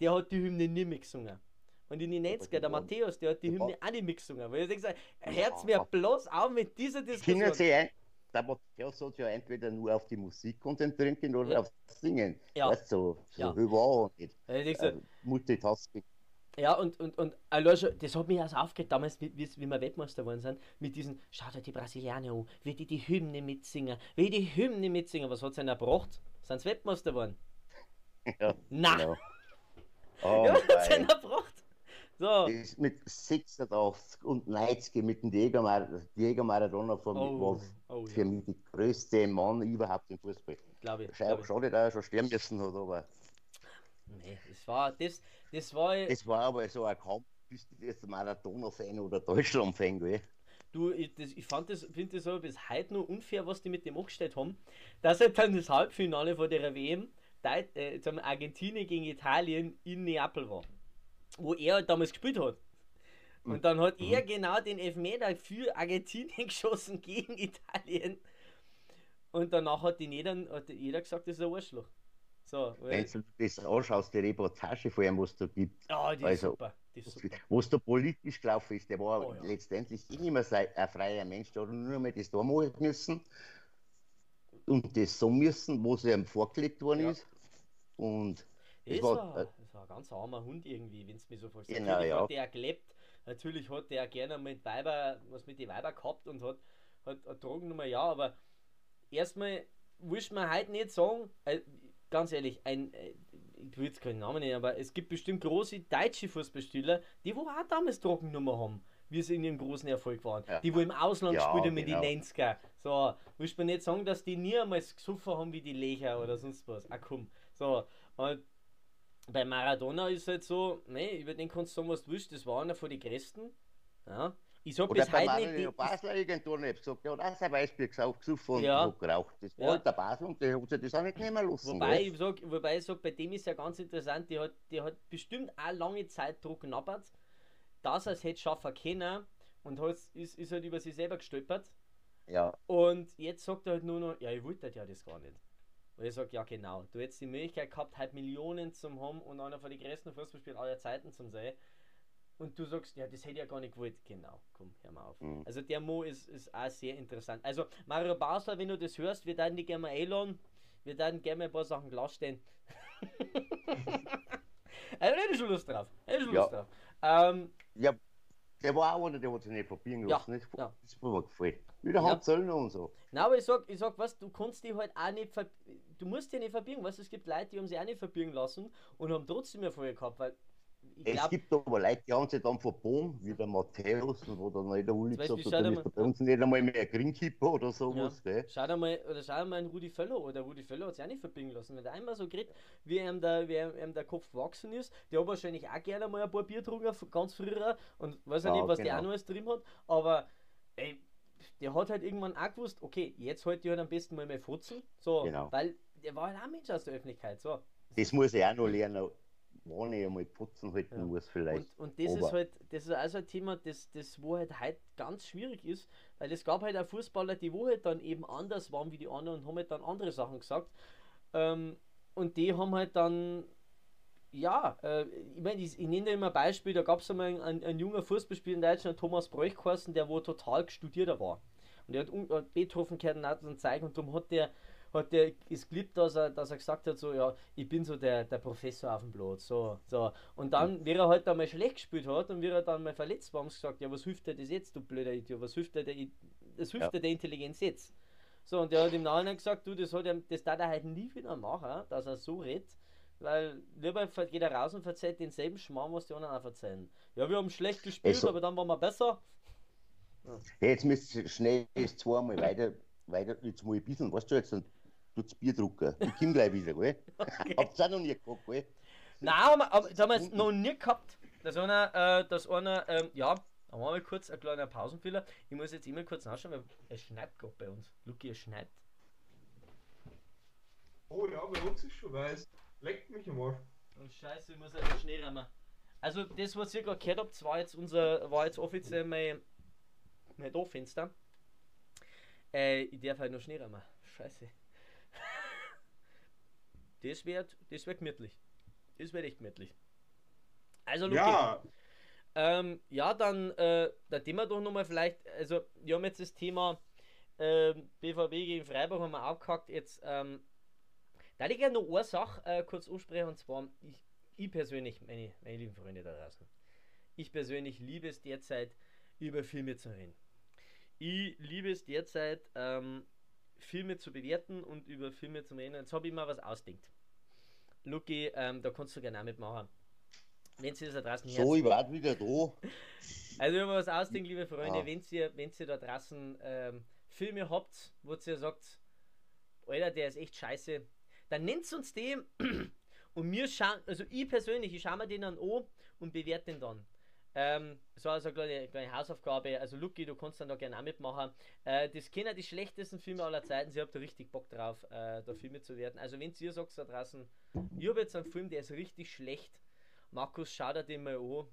der hat die Hymne nie mitgesungen. Und in den 90er, der Matthäus, der hat die. Hymne auch nicht mitgesungen. Weil ich denke, hört mir bloß auf mit dieser Diskussion. Sie ein, der Matthäus hat ja entweder nur auf die Musik konzentrieren können oder Ja. aufs Singen. Ja. Weißt du, so, so Ja. wie war nicht. Denk so, Äh, Multitasking. Ja, und, und, und schon, das hat mich auch so aufgeregt, damals, wie, wie wie wir Weltmeister geworden sind, mit diesen, schaut euch die Brasilianer an, wie die die Hymne mitsingen, wie die Hymne mitsingen, was hat es denn erbracht? Sind sie Weltmeister geworden? Ja, Na, genau. Oh, ja, was hat es denn erbracht? So, Das mit 86 und 90 mit dem Jägermar Jägermarathon von oh, war oh für ja, mich die größte Mann überhaupt im Fußball. glaube ich. Glaub ich. schade, dass er schon sterben müssen hat, aber Nee, das war, das, das war, es war aber so ein Kampf, bist du jetzt Marathoner-Fan oder Deutschland-Fan, gell? Du, ich, das, ich fand das, finde das aber bis heute noch unfair, was die mit dem angestellt haben. Dass halt dann das Halbfinale von der WM, Deit, äh, Argentinien gegen Italien in Neapel war. Wo er halt damals gespielt hat. Und dann hat er genau den Elfmeter für Argentinien geschossen gegen Italien. Und danach hat, die jeder, hat jeder gesagt, das ist ein Arschloch. So, Wenn du das anschaust, die Reportage von ihm, was da gibt, ja, die ist also, super. Die ist super. was da politisch gelaufen ist, der war Oh ja. letztendlich eh nicht mehr sei- ein freier Mensch, der hat nur mehr das da machen müssen und das so müssen, was ihm vorgelegt worden Ja. ist. Und Das war, war, das war ein ganz armer Hund irgendwie, wenn es mir so vorstellst. Genau, Natürlich ja. hat der gelebt, natürlich hat der gerne mit Weiber, was mit den Weiber gehabt und hat, hat eine Drogennummer, ja, aber erstmal willst du mir heute nicht sagen, äh, ganz ehrlich, ein, äh, ich will jetzt keinen Namen nennen, aber es gibt bestimmt große deutsche Fußballspieler, die wo auch damals Druckennummer haben, wie sie in ihrem großen Erfolg waren. Ja. Die wo im Ausland ja, spielen mit genau. den 90er. So, willst du mir nicht sagen, dass die niemals gesoffen haben wie die Lecher oder sonst was. Ah komm. So, und bei Maradona ist halt so, ne, über den kannst du sagen, was du willst, das war einer von den Größten. Ja. Ich sag Oder bis heute nicht. Basler irgendwo nicht gesagt, der hat auch sein Weißbier gesoffen und ja. geraucht. Das war ja. halt der Basel und der hat sich das auch nicht nehmen lassen. Wobei ich, sag, wobei ich sag, bei dem ist ja ganz interessant, die hat, die hat bestimmt auch lange Zeit Druck genabbert, dass er es hätte schaffen können und hat, ist, ist halt über sich selber gestolpert. Ja. Und jetzt sagt er halt nur noch, ja, ich wollte ja das gar nicht. Und ich sage, ja genau, du hättest die Möglichkeit gehabt, halt Millionen zu haben und einer von den größten Fußballspielern aller Zeiten zu sein. Und du sagst, ja, das hätte ich ja gar nicht gewollt. Genau, komm, hör mal auf. Mhm. Also der Mo ist, ist auch sehr interessant. Also Mario Basler, wenn du das hörst, wir werden dich gerne mal einladen. Wir werden gerne mal ein paar Sachen klarstellen. also hätte schon Lust drauf. Hätte schon Lust ja. drauf. Ähm, ja, der war auch einer, der hat sich nicht probieren lassen. Ja, das, ja. das war mir gefallen. Wieder ja. Zöllner und so. Nein, aber ich sag, ich sag, was, du kannst dich halt auch nicht du musst dich nicht verbiegen, weißt es gibt Leute, die haben sich auch nicht verbiegen lassen und haben trotzdem Erfolg gehabt, weil es glaub, gibt aber Leute, die haben sich dann verbogen, wie der Matthäus, in der Uli gesagt hat, dann ist bei uns nicht einmal mehr Greenkeeper oder sowas. Ja. Schau dir mal, oder schau mal einen Rudi Völler oder Rudi Völler hat sich auch nicht verbiegen lassen. Wenn der einmal so kriegt, wie ihm der, wie ihm der Kopf gewachsen ist, der hat wahrscheinlich auch gerne mal ein paar Bier getrunken, ganz früher, und weiß ja, nicht, was genau. der auch noch alles drin hat, aber ey, der hat halt irgendwann auch gewusst, okay, jetzt halt ich halt am besten mal mehr futzen, so, genau. weil der war halt auch Mensch aus der Öffentlichkeit, so. Das muss ich auch noch lernen wann ich einmal putzen halten ja. muss vielleicht. Und, und das Aber ist halt, das ist also ein Thema, das, das wo halt heute ganz schwierig ist, weil es gab halt auch Fußballer, die wo halt dann eben anders waren wie die anderen und haben halt dann andere Sachen gesagt. Ähm, und die haben halt dann, ja, äh, ich meine, ich, ich nenne da immer ein Beispiel, da gab es einmal einen, einen junger Fußballspieler in Deutschland, Thomas Bräuch der wo total gestudierter war. Und der hat Beethoven gehört und zeigen und darum hat der hat der ist geliebt, dass er, dass er gesagt hat, so, ja, ich bin so der, der Professor auf dem Blatt, so, so. Und dann, wie er halt einmal schlecht gespielt hat und wie er dann mal verletzt war, haben sie gesagt, ja, was hilft dir das jetzt, du blöder Idiot, was hilft dir der, das hilft ja. der Intelligenz jetzt? So, und der hat im Nachhinein gesagt, du, das, hat er, das darf er halt nie wieder machen, dass er so redet, weil lieber geht er raus und verzeiht denselben Schmarrn, was die anderen auch verzeihen. Ja, wir haben schlecht gespielt, also, aber dann waren wir besser. Ja. Jetzt müsst ihr schnell zweimal weiter, weiter, jetzt mal ein bisschen, was du jetzt dann tut's Bier drucken. Ich komme gleich wieder, gell? Okay. Habt ihr auch noch nie gehabt, gell? Nein, aber, aber das haben wir jetzt noch nie gehabt. Dass einer, äh, dass einer, ähm, ja, haben wir mal kurz ein kleiner Pausenfehler. Ich muss jetzt immer kurz nachschauen, weil es schneit gerade bei uns. Luki, es schneit. Oh ja, bei uns ist schon weiß. Leckt mich einmal. Und scheiße, ich muss halt Schnee rammen. Also das, was ihr gerade gehört habt, war jetzt unser, war jetzt offiziell mein, mein Dorffenster. Äh, ich darf halt noch Schnee rammen. Scheiße. Das wird, das wird gemütlich. Das wird echt gemütlich. Also, Luki, ja. Ähm, ja, dann, äh, da Thema doch nochmal vielleicht, also, wir haben jetzt das Thema äh, BVB gegen Freiburg haben wir abgehakt. Jetzt, ähm, da ich gerne noch eine Sache äh, kurz ansprechen, und zwar, ich, ich persönlich, meine, meine lieben Freunde da draußen, ich persönlich liebe es derzeit, über Filme zu reden. Ich liebe es derzeit, ähm, Filme zu bewerten und über Filme zu reden. Jetzt habe ich mal was ausdenkt. Luki, ähm, da kannst du gerne mitmachen. Wenn Sie das da draußen So, ich warte wieder da. Also, wenn wir was ausdenken, liebe Freunde, ja. wenn, Sie, wenn da draußen ähm, Filme habt, wo ihr sagt, Alter, der ist echt scheiße, dann nennt uns den und mir schauen, also ich persönlich, ich schaue mir den dann an und bewerte den dann. Ähm, so also eine kleine, kleine Hausaufgabe. Also Luki, du kannst dann da gerne auch mitmachen. Äh, das können die schlechtesten Filme aller Zeiten. Sie habt da richtig Bock drauf, äh, da Filme zu werden. Also wenn ihr sagt da draußen, ich habe jetzt einen Film, der ist richtig schlecht. Markus, schau dir den mal an.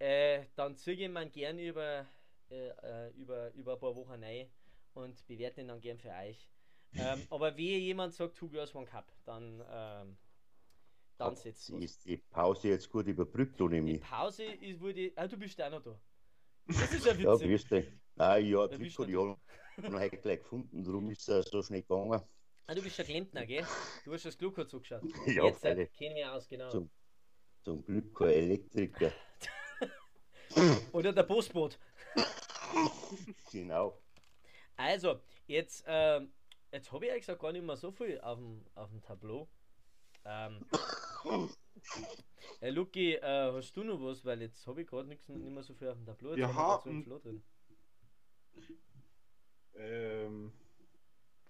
Äh, dann ziehe ich ihn gerne über, äh, äh, über, über ein paar Wochen rein und bewerte ihn dann gern für euch. Ähm, aber wie jemand sagt, Two Girls One Cup, dann ähm, dann setzt Ist die Pause jetzt gut überbrückt, oder Die Pause ist, wurde. Ah, du bist auch noch da. Das ist ja witzig. ja, grüß dich. Ah, ja, Trikot, die haben wir heute gleich gefunden, darum ist er so schnell gegangen. Ah, du bist der Klempner, gell? Du hast das Glück zugeschaut. ja, Jetzt äh, kennen wir aus, genau. Zum, zum Glück kein Elektriker. Oder der Postboot. genau. Also, jetzt, äh, jetzt habe ich eigentlich gar nicht mehr so viel auf dem, auf dem Tableau. Ähm, Hey Luki, äh, hast du noch was? Weil jetzt habe ich gerade nichts nicht mehr so viel auf dem Tableau. Jetzt Wir haben. So drin. Ähm.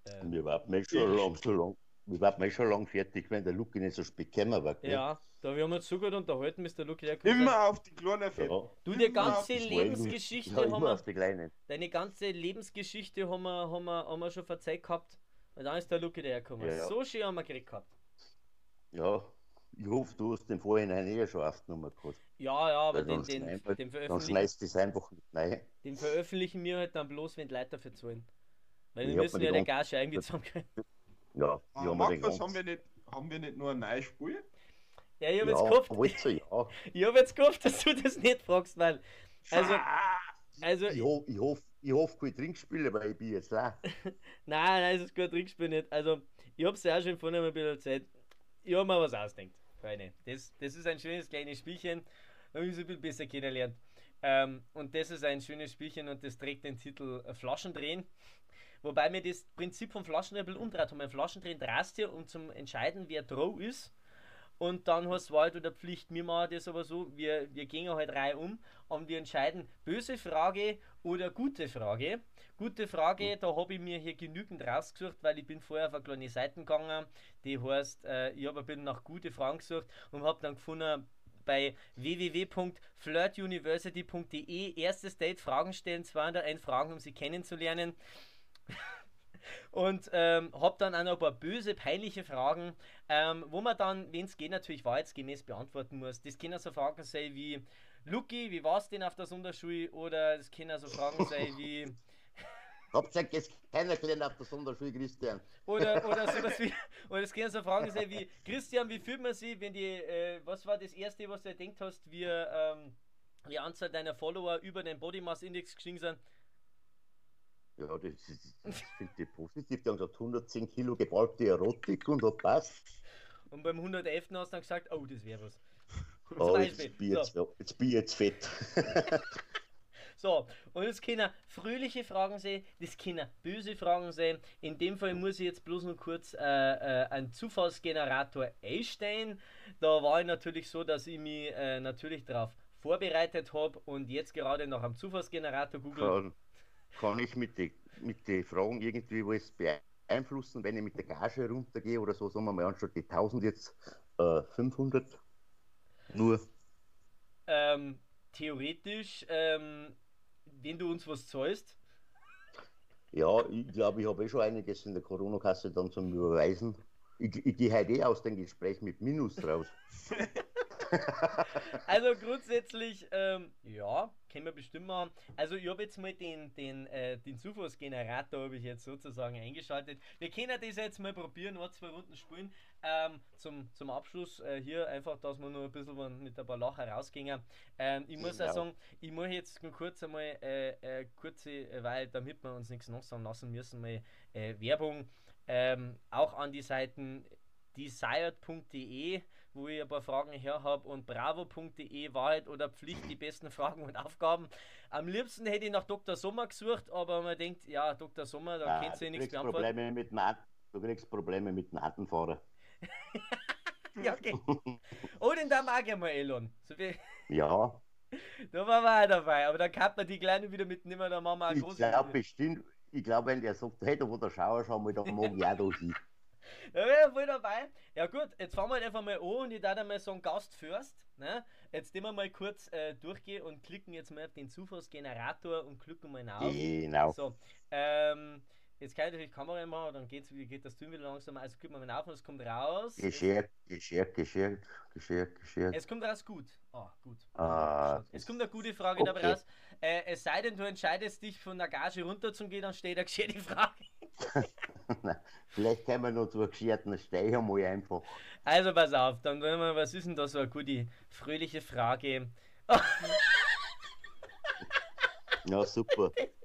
ähm. Wir warten nicht schon lang, so lang. Wir warten schon lang fertig, wenn der Luki nicht so spät gekommen war. Ja, da wir haben uns so gut unterhalten, der Luki. Immer auf die kleine Fett. Ja. Du, die ganze Lebensgeschichte ja, haben wir. Deine ganze Lebensgeschichte haben wir, haben wir, haben wir schon verzeiht gehabt. Und dann ist der Luki dahergekommen. Ja, ja. So schön haben wir gekriegt gehabt. Ja, ich hoffe, du hast den Vorhinein eh schon aufgenommen gehabt. Ja, ja, aber den, den, den, den veröffentlichen. es einfach nicht rein. Den veröffentlichen wir halt dann bloß, wenn die Leute dafür zahlen. Weil wir müssen ja den Gage irgendwie zusammenkriegen. Ja, ah, haben, Markus, haben, wir nicht, haben wir nicht nur ein neues Spiel? Ja, ich habe ja, jetzt gehofft. Ja. ich habe jetzt gehofft, dass du das nicht fragst, weil. Also. also ich, ho ich hoffe, ich hoffe, kein Trinkspiel, weil ich bin jetzt da. nein, nein, es ist kein Trinkspiel nicht. Also, ich habe es ja schon vorhin ein bisschen Zeit. Ich habe mir was ausdenkt. Freunde. Das, das ist ein schönes kleines Spielchen, wenn ich so ein bisschen besser kennenlernt. Ähm, und das ist ein schönes Spielchen und das trägt den Titel Flaschendrehen. Wobei mir das Prinzip vom Flaschendrehen ein bisschen umdreht. Und Flaschendrehen drehst du um zum Entscheiden, wer Draw ist. Und dann hast du halt oder Pflicht, wir machen das aber so, wir, wir gehen halt Reihe um und wir entscheiden böse Frage oder gute Frage. Gute Frage, da habe ich mir hier genügend rausgesucht, weil ich bin vorher auf eine kleine Seite gegangen, die heißt, äh, ich habe ein bisschen nach gute Fragen gesucht und habe dann gefunden, bei www.flirtuniversity.de erstes Date Fragen stellen, 201 Fragen, um sie kennenzulernen. und ähm, habe dann auch noch ein paar böse, peinliche Fragen, ähm, wo man dann, wenn es geht, natürlich wahrheitsgemäß beantworten muss. Das können so Fragen sein wie, Luki, wie war es denn auf der Sonderschule? Oder es können so Fragen sein wie, Hauptsache ist keiner gelernt auf der Sonderschule, Christian. Oder, oder sowas wie, oder es können so Fragen sein wie, Christian, wie fühlt man sich, wenn die, äh, was war das erste, was du gedacht hast, wie ähm, die Anzahl deiner Follower über den Body Mass Index gestiegen sind? Ja, das, das finde ich positiv. Die haben gesagt, 110 Kilo geballte Erotik und hat passt. Und beim 111. hast du dann gesagt, oh, das wäre was. Oh, jetzt bin, so. jetzt ich jetzt fett. So, und jetzt können fröhliche Fragen sein, das können böse Fragen sein. In dem Fall muss ich jetzt bloß noch kurz äh, äh, einen Zufallsgenerator einstellen. Da war ich natürlich so, dass ich mich äh, natürlich darauf vorbereitet habe und jetzt gerade nach einem Zufallsgenerator google. Kann, kann ich mit den mit die Fragen irgendwie was beeinflussen, wenn ich mit der Gage runtergehe oder so, sagen wir mal anstatt die 1000 jetzt 500 äh, nur? Ähm, theoretisch ähm, wenn du uns was zahlst? Ja, ich glaube, ich habe eh schon einiges in der Corona-Kasse dann zum Überweisen. Ich, ich gehe heute eh aus dem Gespräch mit Minus raus. also grundsätzlich, ähm, ja, können wir bestimmt machen. Also ich habe jetzt mal den, den, äh, den Zufallsgenerator habe ich jetzt sozusagen eingeschaltet. Wir können das jetzt mal probieren, noch zwei Runden spielen. Ähm, zum, zum Abschluss äh, hier einfach, dass wir nur ein bisschen mit ein paar Lacher rausgehen. Ähm, ich muss genau. auch sagen, ich muss jetzt kurz einmal äh, äh, kurze, weil damit wir uns nichts noch sagen lassen müssen, mal äh, Werbung ähm, auch an die Seiten desired.de, wo ich ein paar Fragen her habe, und bravo.de, Wahrheit oder Pflicht, die besten Fragen und Aufgaben. Am liebsten hätte ich nach Dr. Sommer gesucht, aber man denkt, ja, Dr. Sommer, da ah, kennst du nichts beantworten. Probleme mit du kriegst Probleme mit dem Natenfahrer. ja, okay. Oh, den da mag ich mal, Elon. So ja. Da waren wir auch dabei, aber dann kann man die Kleine wieder mitnehmen, dann machen wir eine große. Ich glaube bestimmt, ich glaube, wenn der sagt, hey, da wo der Schauer schauen mal, dann mag ich auch da hin. Da wäre voll dabei. Ja gut, jetzt fangen wir halt einfach mal an und ich darf mal so einen Gast first. Ne? Jetzt nehmen wir mal kurz äh, durchgehen und klicken jetzt mal auf den Zufallsgenerator und klicken mal auf. Genau. So, ähm, Jetzt kann ich natürlich Kamera machen, dann geht's, geht das Tun wieder langsam. Also guck mal auf und es kommt raus. Geschert, geschert, geschert, geschert, geschert. Es kommt raus gut. Ah, gut. Ah, es kommt eine gute Frage okay. dabei raus. Äh, es sei denn, du entscheidest dich von der Gage runterzugehen, dann steht eine gescherte Frage. Vielleicht können wir noch zu einer gescherten Steiger mal einfach. Also pass auf, dann wollen wir, was ist denn da so eine gute, fröhliche Frage? ja, super.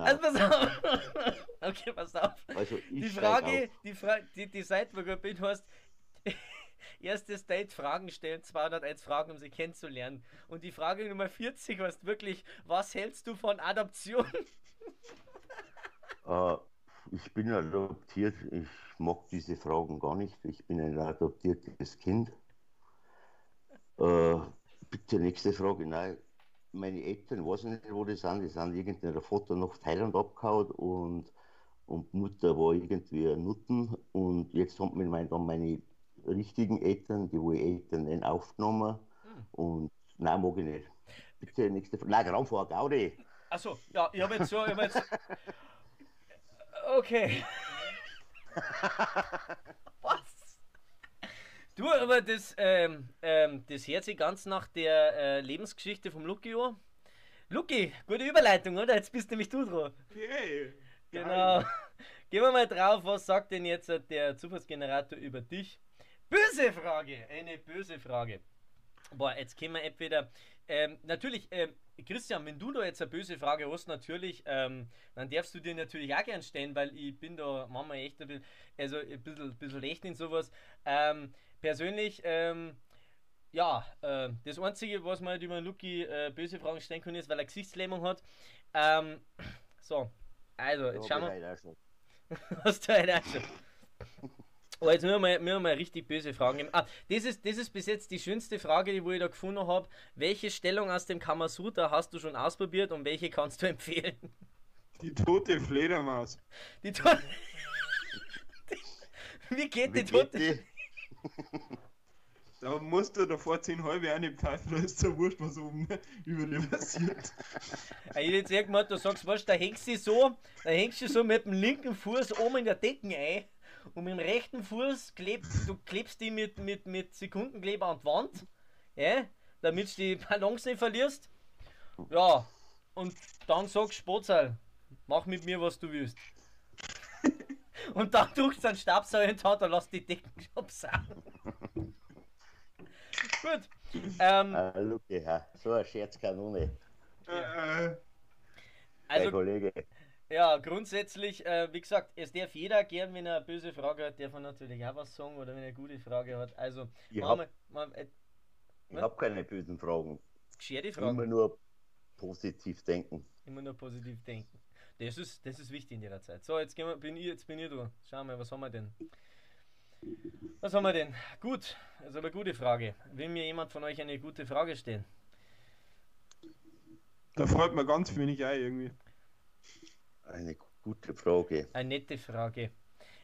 also pass auf. okay, pass auf. Also die Frage, die, Fra die, die Seite, wo du bin, hast erstes Date Fragen stellen, 201 Fragen, um sie kennenzulernen. Und die Frage Nummer 40 heißt wirklich, was hältst du von Adoption? Uh, ich bin adoptiert. Ich mag diese Fragen gar nicht. Ich bin ein adoptiertes Kind. Äh, bitte nächste Frage. Nein, meine Eltern, weiß ich nicht, wo die sind. Die sind irgendwie der Vater nach Thailand abgehauen und, und Mutter war irgendwie ein Nutten. Und jetzt haben wir dann meine richtigen Eltern, die wo ich Eltern nennen, aufgenommen. Hm. Und nein, mag ich nicht. Bitte nächste Frage. Nein, Raumfahrt, Gaudi. Achso, ja, ich habe jetzt so, ich hab jetzt. Okay. Was? Du, aber das, ähm, ähm, das hört sich ganz nach der äh, Lebensgeschichte vom Lucky an. Lucky, gute Überleitung, oder? Jetzt bist nämlich du dran. Hey. Genau. Gehen wir mal drauf, was sagt denn jetzt der Zufallsgenerator über dich? Böse Frage, eine böse Frage. Boah, jetzt können wir entweder. Ähm, natürlich, ähm, Christian, wenn du da jetzt eine böse Frage hast, natürlich, ähm, dann darfst du dir natürlich auch gern stellen, weil ich bin da manchmal echt ein bisschen, also ein bisschen, bisschen recht in sowas. Ähm, persönlich, ähm, ja, äh, das Einzige, was man halt über Lucky äh, böse Fragen stellen kann, ist, weil er Gesichtslähmung hat. Ähm, so, also, jetzt schauen wir. Hast du halt auch schon. Oh, jetzt müssen wir, mal, müssen wir mal richtig böse Fragen nehmen. Ah, das ist, das ist bis jetzt die schönste Frage, die ich da gefunden habe. Welche Stellung aus dem Kamasutra hast du schon ausprobiert und welche kannst du empfehlen? Die tote Fledermaus. Die tote. Wie geht Wie die tote? Da musst du davor zehn halbe eine pfeifen, da ist so wurscht, was oben über dir passiert. Ich hätte jetzt irgendwann, du sagst, was, da hängst du so, da hängst du so mit dem linken Fuß oben in der Decken ein und mit dem rechten Fuß klebst du klebst die mit, mit, mit Sekundenkleber an die Wand, ja, damit du die Ballons nicht verlierst. Ja, und dann sagst du Spotzal, mach mit mir, was du willst. Und dann drückst du einen Stabsauger in die Hand und lass die Decken absaugen. Gut. Ähm, ah, ja. So eine Scherzkanone. Äh, äh. Also, Kollege. Ja, grundsätzlich, äh, wie gesagt, es darf jeder gern, wenn er eine böse Frage hat, darf er natürlich auch was sagen oder wenn er eine gute Frage hat. Also, ich habe äh, hab keine bösen Fragen. Gescherte Fragen. Immer nur positiv denken. Immer nur positiv denken. Das ist, das ist wichtig in der Zeit. So, jetzt, gehen wir, bin ich, jetzt bin ich dran. Schauen wir, was haben wir denn? Was haben wir denn? Gut, also eine gute Frage. Will mir jemand von euch eine gute Frage stellen? Da freut man ganz wenig ein irgendwie. Eine gute Frage. Eine nette Frage.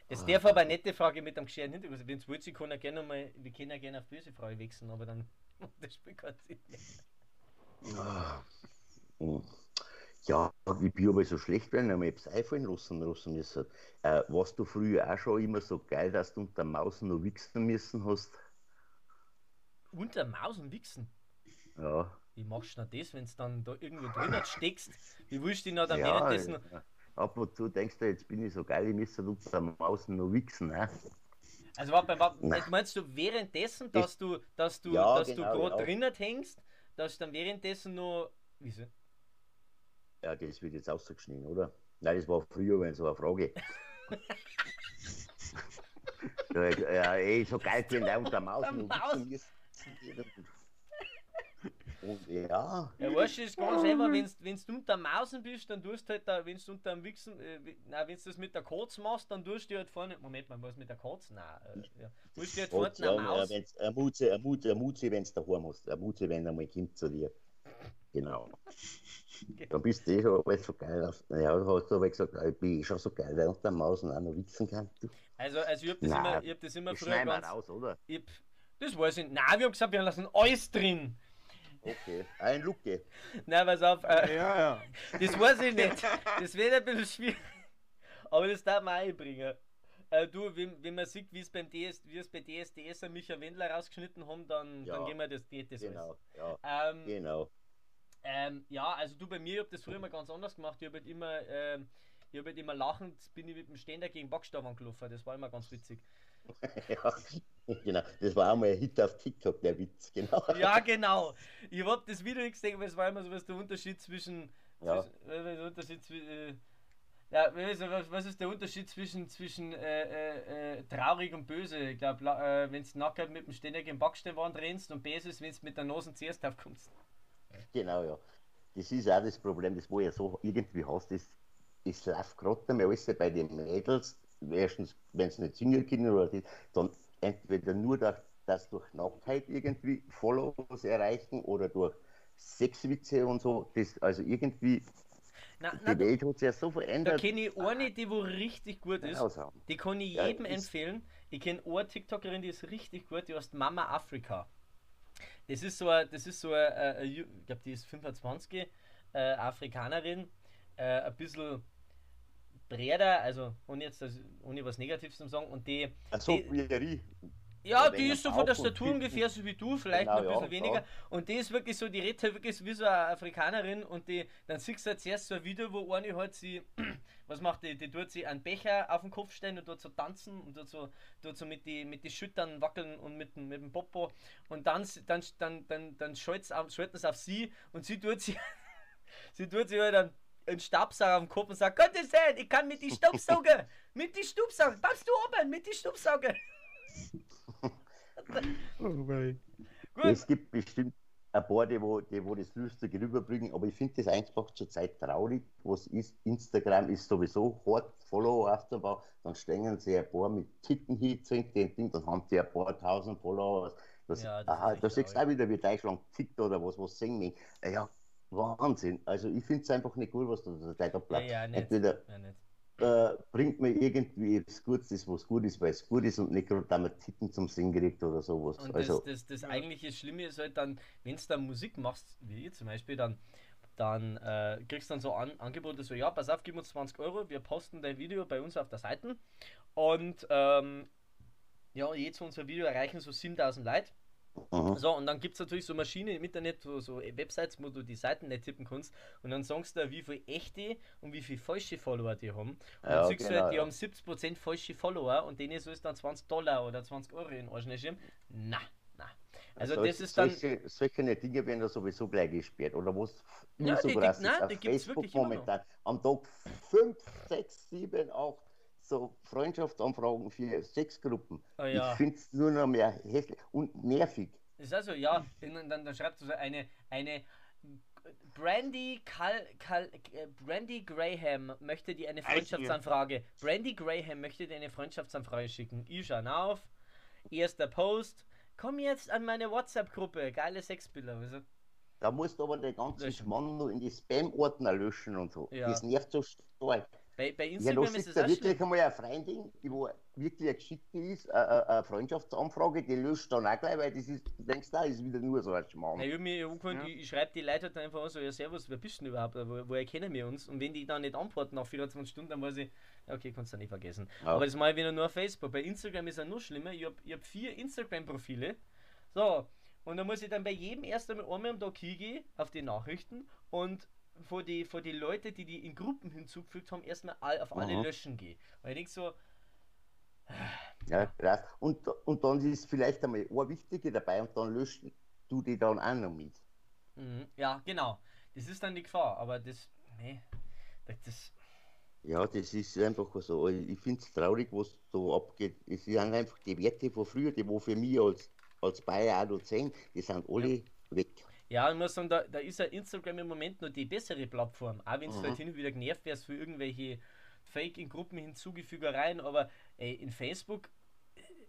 Es ah. darf aber eine nette Frage mit einem gescheren Hintergrund. Wenn es wollt, kann er gerne mal, wir können ja gerne auf böse Frage wechseln, aber dann das spielt keinen Sinn. Ah. Hm. Ja, ich bin aber so schlecht, wenn ich mir etwas einfallen lassen, lassen müssen. Äh, warst du früher auch schon immer so geil, dass du unter Mausen noch wichsen müssen hast? Unter Mausen wichsen? Ja. Wie machst du denn das, wenn du dann da irgendwo drinnen steckst? Wie willst du dich dann ja, währenddessen. Ja. Ab und zu denkst du, jetzt bin ich so geil, ich müsste unter Mausen noch wichsen. Ne? Also warte, warte, meinst du währenddessen, dass du, dass du, ja, dass genau, du gerade ja. drinnen hängst, dass du dann währenddessen noch. Wieso? Ja, das wird jetzt ausgeschnitten, oder? Nein, das war früher, wenn so eine Frage. ja, ey, so geil, wenn der unter Maus und und ja. Ja, weißt du, ist ganz einfach, wenn du unter Mausen bist, dann tust du halt, da, wenn du unter dem Wichsen, äh, nein, wenn du das mit der Katze machst, dann tust du halt vorne, Moment mal, was mit der Katze? Nein, äh, ja. Musst du halt vorne eine Maus. Ja, eine Mutze, eine Mutze, wenn du daheim hast, eine Mutze, wenn einmal Kind zu dir. Genau. Dann bist du eh schon so geil. Auf. Ja, da hast du aber gesagt, ich bin eh schon so geil, weil unter der Maus auch noch wichsen kann. Also, also ich hab das Nein, immer, ich hab das immer früher ganz... Raus, oder? Ich, das weiß ich nicht. Nein, wir haben gesagt, wir lassen alles drin. Okay, ein Lucke. Nein, pass auf. Äh, ja, ja. Das weiß ich nicht. Das wird ein bisschen schwierig. Aber das darf man einbringen. Äh, du, wenn, wenn man sieht, wie es beim DS, wie es bei DSDS an Micha Wendler rausgeschnitten haben, dann, ja, dann gehen wir das, geht das genau, alles. Ja, ähm, genau. Ähm, ja, also du bei mir, ich habe das früher mal ganz anders gemacht. Ich habe halt immer, äh, ich habe halt immer lachend, bin ich mit dem Ständer gegen Backstamm angelaufen. Das war immer ganz witzig. ja, genau. Das war auch mal ein Hit auf TikTok, der Witz, genau. Ja, genau. Ich habe das Video nicht gesehen, weil es war immer so, was der Unterschied zwischen. Ja. zwischen äh, der Unterschied zwischen. Äh, ja, was ist der Unterschied zwischen, zwischen äh, äh, äh traurig und böse? Ich glaube, äh, wenn du nackt mit dem Ständer gegen Backsteinwand rennst und böse ist, wenn du mit der Nase zuerst aufkommst. Genau, ja. Das ist auch das Problem, das wo ja so irgendwie hast, das es läuft gerade mehr alles bei den Mädels, erstens, wenn sie nicht singen können oder die, dann entweder nur, durch, dass durch Nacktheit irgendwie Follows erreichen oder durch Sexwitze und so, das, also irgendwie na, die na, Welt hat sich ja so verändert. Da kenne ich eine, die wo richtig gut ist. Die kann ich jedem ja, empfehlen. Ich kenne eine TikTokerin, die ist richtig gut, die heißt Mama Afrika. Das ist so eine, das ist so eine, ich glaube, die ist 25, äh, Afrikanerin, äh, ein bisschen breiter, also ohne jetzt das, ohne was Negatives zu sagen. Und die. Also, die, ja, die ist so von der Statur ungefähr so wie du, vielleicht genau, noch ein bisschen ja, weniger. Ja. Und die ist wirklich so, die redet halt wirklich wie so eine Afrikanerin und die, dann siehst du halt zuerst so ein Video, wo eine halt sie, was macht die, die tut sie einen Becher auf den Kopf stellen und dort so tanzen und dort so, dort so mit den mit die Schüttern wackeln und mit, mit dem Popo und dann, dann, dann, dann, dann schalten sie auf sie und sie tut sie, sie tut sie halt dann einen Stabsauger am Kopf und sagt, Gottes Willen, ich kann mit die Staubsauger, mit die Staubsauger, bleibst du oben, mit die Staubsauger. oh Es gibt bestimmt ein paar, die, wo, die wo das lustig rüberbringen, aber ich finde das einfach zurzeit traurig, was ist. Instagram ist sowieso hart, Follower aufzubauen, dann stehen sie ein paar mit Titten hin, den Ding, dann haben sie ein paar tausend Follower. Das, ja, das aha, da siehst du auch wieder, wie Deutschland tickt oder was, was singen. Ja, Wahnsinn. Also ich finde es einfach nicht cool, was da, da, da bleibt. Ja, ja, nicht. Entweder, ja, nicht äh, bringt mir irgendwie das Gutes, was gut ist, weil es gut ist und nicht gerade damit Titten zum Singen kriegt oder sowas. Und also, das, das, das eigentliche Schlimme ist halt dann, wenn du dann Musik machst, wie ich zum Beispiel, dann, dann äh, kriegst du dann so An Angebote, so, ja, pass auf, gib uns 20 Euro, wir posten dein Video bei uns auf der Seite und ähm, ja, jetzt unser Video erreichen so 7000 Leute Aha. So, und dann gibt es natürlich so Maschinen im Internet, so, so Websites, wo du die Seiten nicht tippen kannst und dann sagst du, wie viele echte und wie viele falsche Follower die haben. Und ja, dann siehst genau, du halt, die ja. haben 70% falsche Follower und denen soll es dann 20 Dollar oder 20 Euro in Arsch schieben. Na, na. Also, also das ist dann. Solche, solche Dinge werden da sowieso gleich gesperrt. Oder was ja, so krass ist, auf Facebook momentan am Tag 5, 6, 7, 8 so Freundschaftsanfragen für Sexgruppen. Oh, ja. Ich finde es nur noch mehr hässlich und nervig. Das ist also, ja, dann, dann, dann schreibt du so eine, eine Brandy, Cal, Cal, äh, Brandy Graham möchte dir eine Freundschaftsanfrage. Brandy Graham möchte dir eine Freundschaftsanfrage schicken. Ich schau auf. Erster Post. Komm jetzt an meine WhatsApp-Gruppe. Geile Sexbilder. Also, da musst du aber den ganzen Schmann nur in die Spam-Ordner löschen und so. Ja. Das nervt so stark. Bei, bei Instagram ja, ist es wirklich schlimm. einmal eine Freundin, die wo wirklich eine geschickte ist, eine, eine Freundschaftsanfrage, die löscht dann auch gleich, weil das ist, du denkst, da ist wieder nur so ein Schmarrn. Ja, ich, mich ja. ich, schreibe die Leute halt einfach so, ja servus, wer bist du denn überhaupt, wo, woher kennen wir uns? Und wenn die dann nicht antworten nach 24 Stunden, dann weiß ich, okay, kannst du nicht vergessen. Ja. Aber das mache ich wieder nur auf Facebook. Bei Instagram ist es noch schlimmer, ich habe hab vier Instagram-Profile, so, und dann muss ich dann bei jedem erst einmal einmal am Tag hingehen auf die Nachrichten und vor die, vor die Leute, die die in Gruppen hinzugefügt haben, erstmal all, auf alle Aha. löschen gehe. Weil ich denke so. Ja, krass. Und, und dann ist vielleicht einmal ein Wichtige dabei und dann löscht du die dann auch noch mit. Mhm. Ja, genau. Das ist dann die Gefahr, aber das. Nee, das. Ja, das ist einfach so. Ich finde es traurig, was so abgeht. Es sind einfach die Werte von früher, die wo für mich als, als Bayer auch noch zählen, die sind alle ja. Ja, ich muss sagen, da, da ist ja Instagram im Moment noch die bessere Plattform. Auch wenn es halt hin und wieder genervt wäre für irgendwelche Fake in Gruppen hinzugefügereien, aber ey, in Facebook,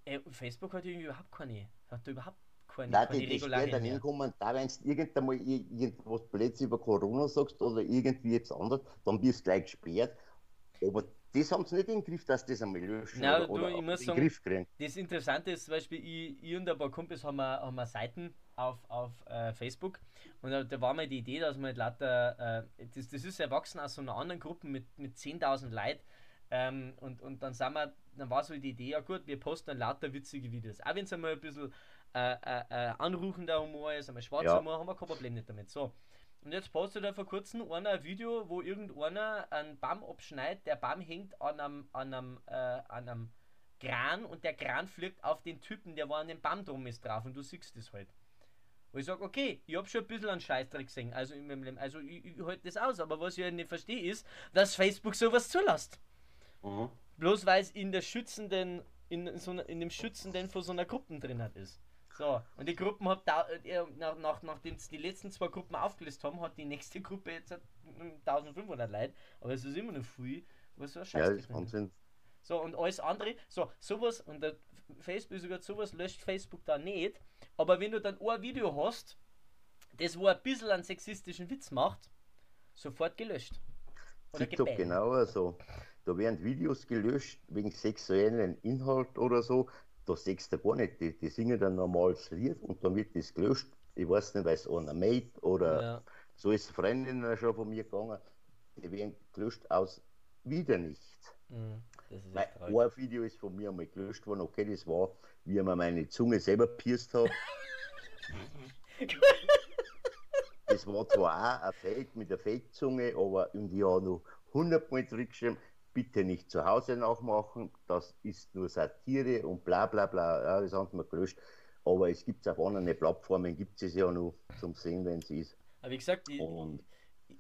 ey, Facebook hat irgendwie überhaupt keine, hat da überhaupt keine, Nein, keine die, Regularien dann hinkommen, da wenn du irgendwann irgendwas plötzlich über Corona sagst oder irgendwie jetzt anders, dann bist du gleich gesperrt. Aber das haben sie nicht in den Griff, dass das einmal löschen Nein, oder, du, oder ich muss sagen, Griff kriegen. Das Interessante ist zum Beispiel, ich, ich und ein paar Kumpels haben, wir, haben wir Seiten auf, auf äh, Facebook und da, da, war mal die Idee, dass man halt lauter, äh, das, das ist erwachsen aus so einer anderen Gruppe mit, mit 10.000 Leuten ähm, und, und dann, sind wir, dann war so die Idee, ja gut, wir posten dann lauter witzige Videos. Auch wenn es einmal ein bisschen äh, äh, äh anrufender Humor ist, einmal schwarzer ja. Humor, haben wir kein Problem nicht damit. So. Und jetzt postet er vor kurzem einer ein Video, wo irgendeiner einen Baum abschneidet, der Baum hängt an einem, an einem, äh, an einem Kran und der Kran fliegt auf den Typen, der war an dem Baum drum ist drauf und du siehst das halt. Wo ich sage, okay, ich habe schon ein bisschen einen Scheißdreck gesehen, also in meinem Leben, also ich, ich halte das aus, aber was ich nicht verstehe ist, dass Facebook sowas zulässt. Mhm. Bloß weil es in der schützenden, in, so in dem schützenden von so einer Gruppe drin hat ist. So, und die Gruppen hat da, äh, nach, nach, nachdem die letzten zwei Gruppen aufgelöst haben, hat die nächste Gruppe jetzt 1500 Leute, aber es ist immer noch viel, was so ein Scheiß Ja, ist Wahnsinn. So, und alles andere, so, sowas, und der Facebook sogar sowas löscht Facebook da nicht, aber wenn du dann ein Video hast, das wo ein bisschen einen sexistischen Witz macht, sofort gelöscht. Oder TikTok gebannt. genau so. Da werden Videos gelöscht wegen sexuellen Inhalt oder so. Da sechst du gar nicht. Die, die singen dann normales Lied und dann wird das gelöscht. Ich weiß nicht, weil es einer Mate oder ja. so ist Freundin schon von mir gegangen. Die werden gelöscht aus wieder nicht. Mhm, ein Video ist von mir einmal gelöscht worden. Okay, das war, wie ich mir meine Zunge selber pierst habe. das war zwar auch ein Fake mit der Fake-Zunge, aber im Jahr noch 100 Mal zurückgeschrieben, bitte nicht zu Hause nachmachen, das ist nur Satire und bla bla bla, ja, das haben wir gelöscht. Aber es gibt es auf anderen Plattformen, gibt es ja noch zum Sehen, wenn es ist. Aber wie gesagt, ich, ich,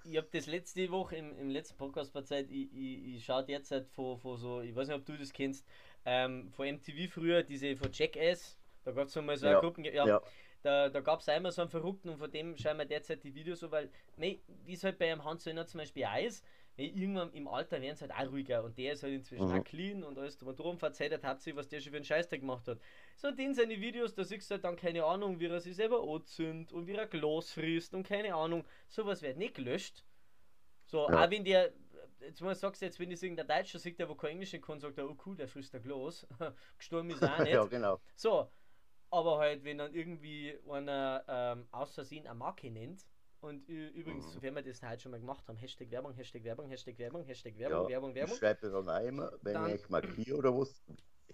ich habe das letzte Woche im, im letzten Podcast verzeiht, ich, ich, ich schaue derzeit vor, vor so, ich weiß nicht, ob du das kennst, ähm, von MTV früher, diese von Jackass, da gab es mal so ja, Gruppen, ja, ja. Da, da gab es einmal so einen Verrückten und von dem schauen wir derzeit die Videos so, weil, nee, wie es halt bei einem Hans Söhner zum Beispiel auch ist, nee, irgendwann im Alter werden sie halt auch ruhiger und der ist halt inzwischen mhm. auch clean und alles drum und drum verzeiht hat sich, was der schon für einen Scheißtag gemacht hat. So, in seine Videos, da siehst du halt dann keine Ahnung, wie er sich selber anzündet und wie er Glas frisst und keine Ahnung, sowas wird nicht gelöscht. So, ja. auch wenn der, jetzt mal sagst du jetzt, wenn das irgendein Deutscher sieht, der wo kein Englisch kann, sagt er, oh cool, der frisst ein Glas. Gestorben ist auch nicht. ja, genau. So, aber halt, wenn dann irgendwie einer ähm, aus Versehen eine Marke nennt, und übrigens, mhm. wenn wir das halt schon mal gemacht haben, Hashtag Werbung, Hashtag Werbung, Hashtag Werbung, Hashtag Werbung, ja, Werbung, Werbung. Ich schreibe dann auch immer, wenn dann, ich markiere oder was,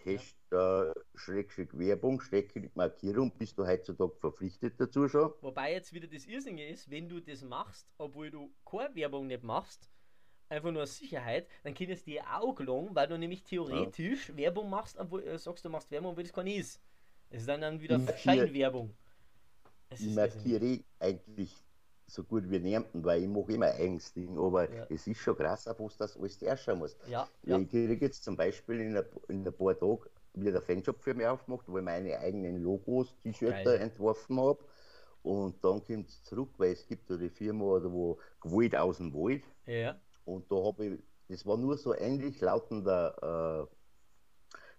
Hashtag Schrägstrich Werbung, Schrägstrich Markierung, bist du heutzutage verpflichtet dazu schon. Wobei jetzt wieder das Irrsinnige ist, wenn du das machst, obwohl du keine Werbung nicht machst, einfach nur Sicherheit, dann kann es dir auch gelingen, weil du nämlich theoretisch ja. Werbung machst, obwohl äh, sagst, du machst Werbung, obwohl das gar nicht ist. Es ist dann, dann wieder Scheinwerbung. Ich markiere eigentlich so gut wie niemanden, weil ich mache immer eigenes Ding, aber ja. es ist schon krass, auf was das alles herrschauen muss. Ja, ja. Ich kriege jetzt zum Beispiel in ein, in ein paar Tagen wieder der Fanshop für mich aufgemacht, wo ich meine eigenen Logos, T-Shirts entworfen habe. Und dann kommt es zurück, weil es gibt ja die Firma, wo Gewalt aus dem Wald. Ja. Und da habe ich, das war nur so ähnlich lautender äh,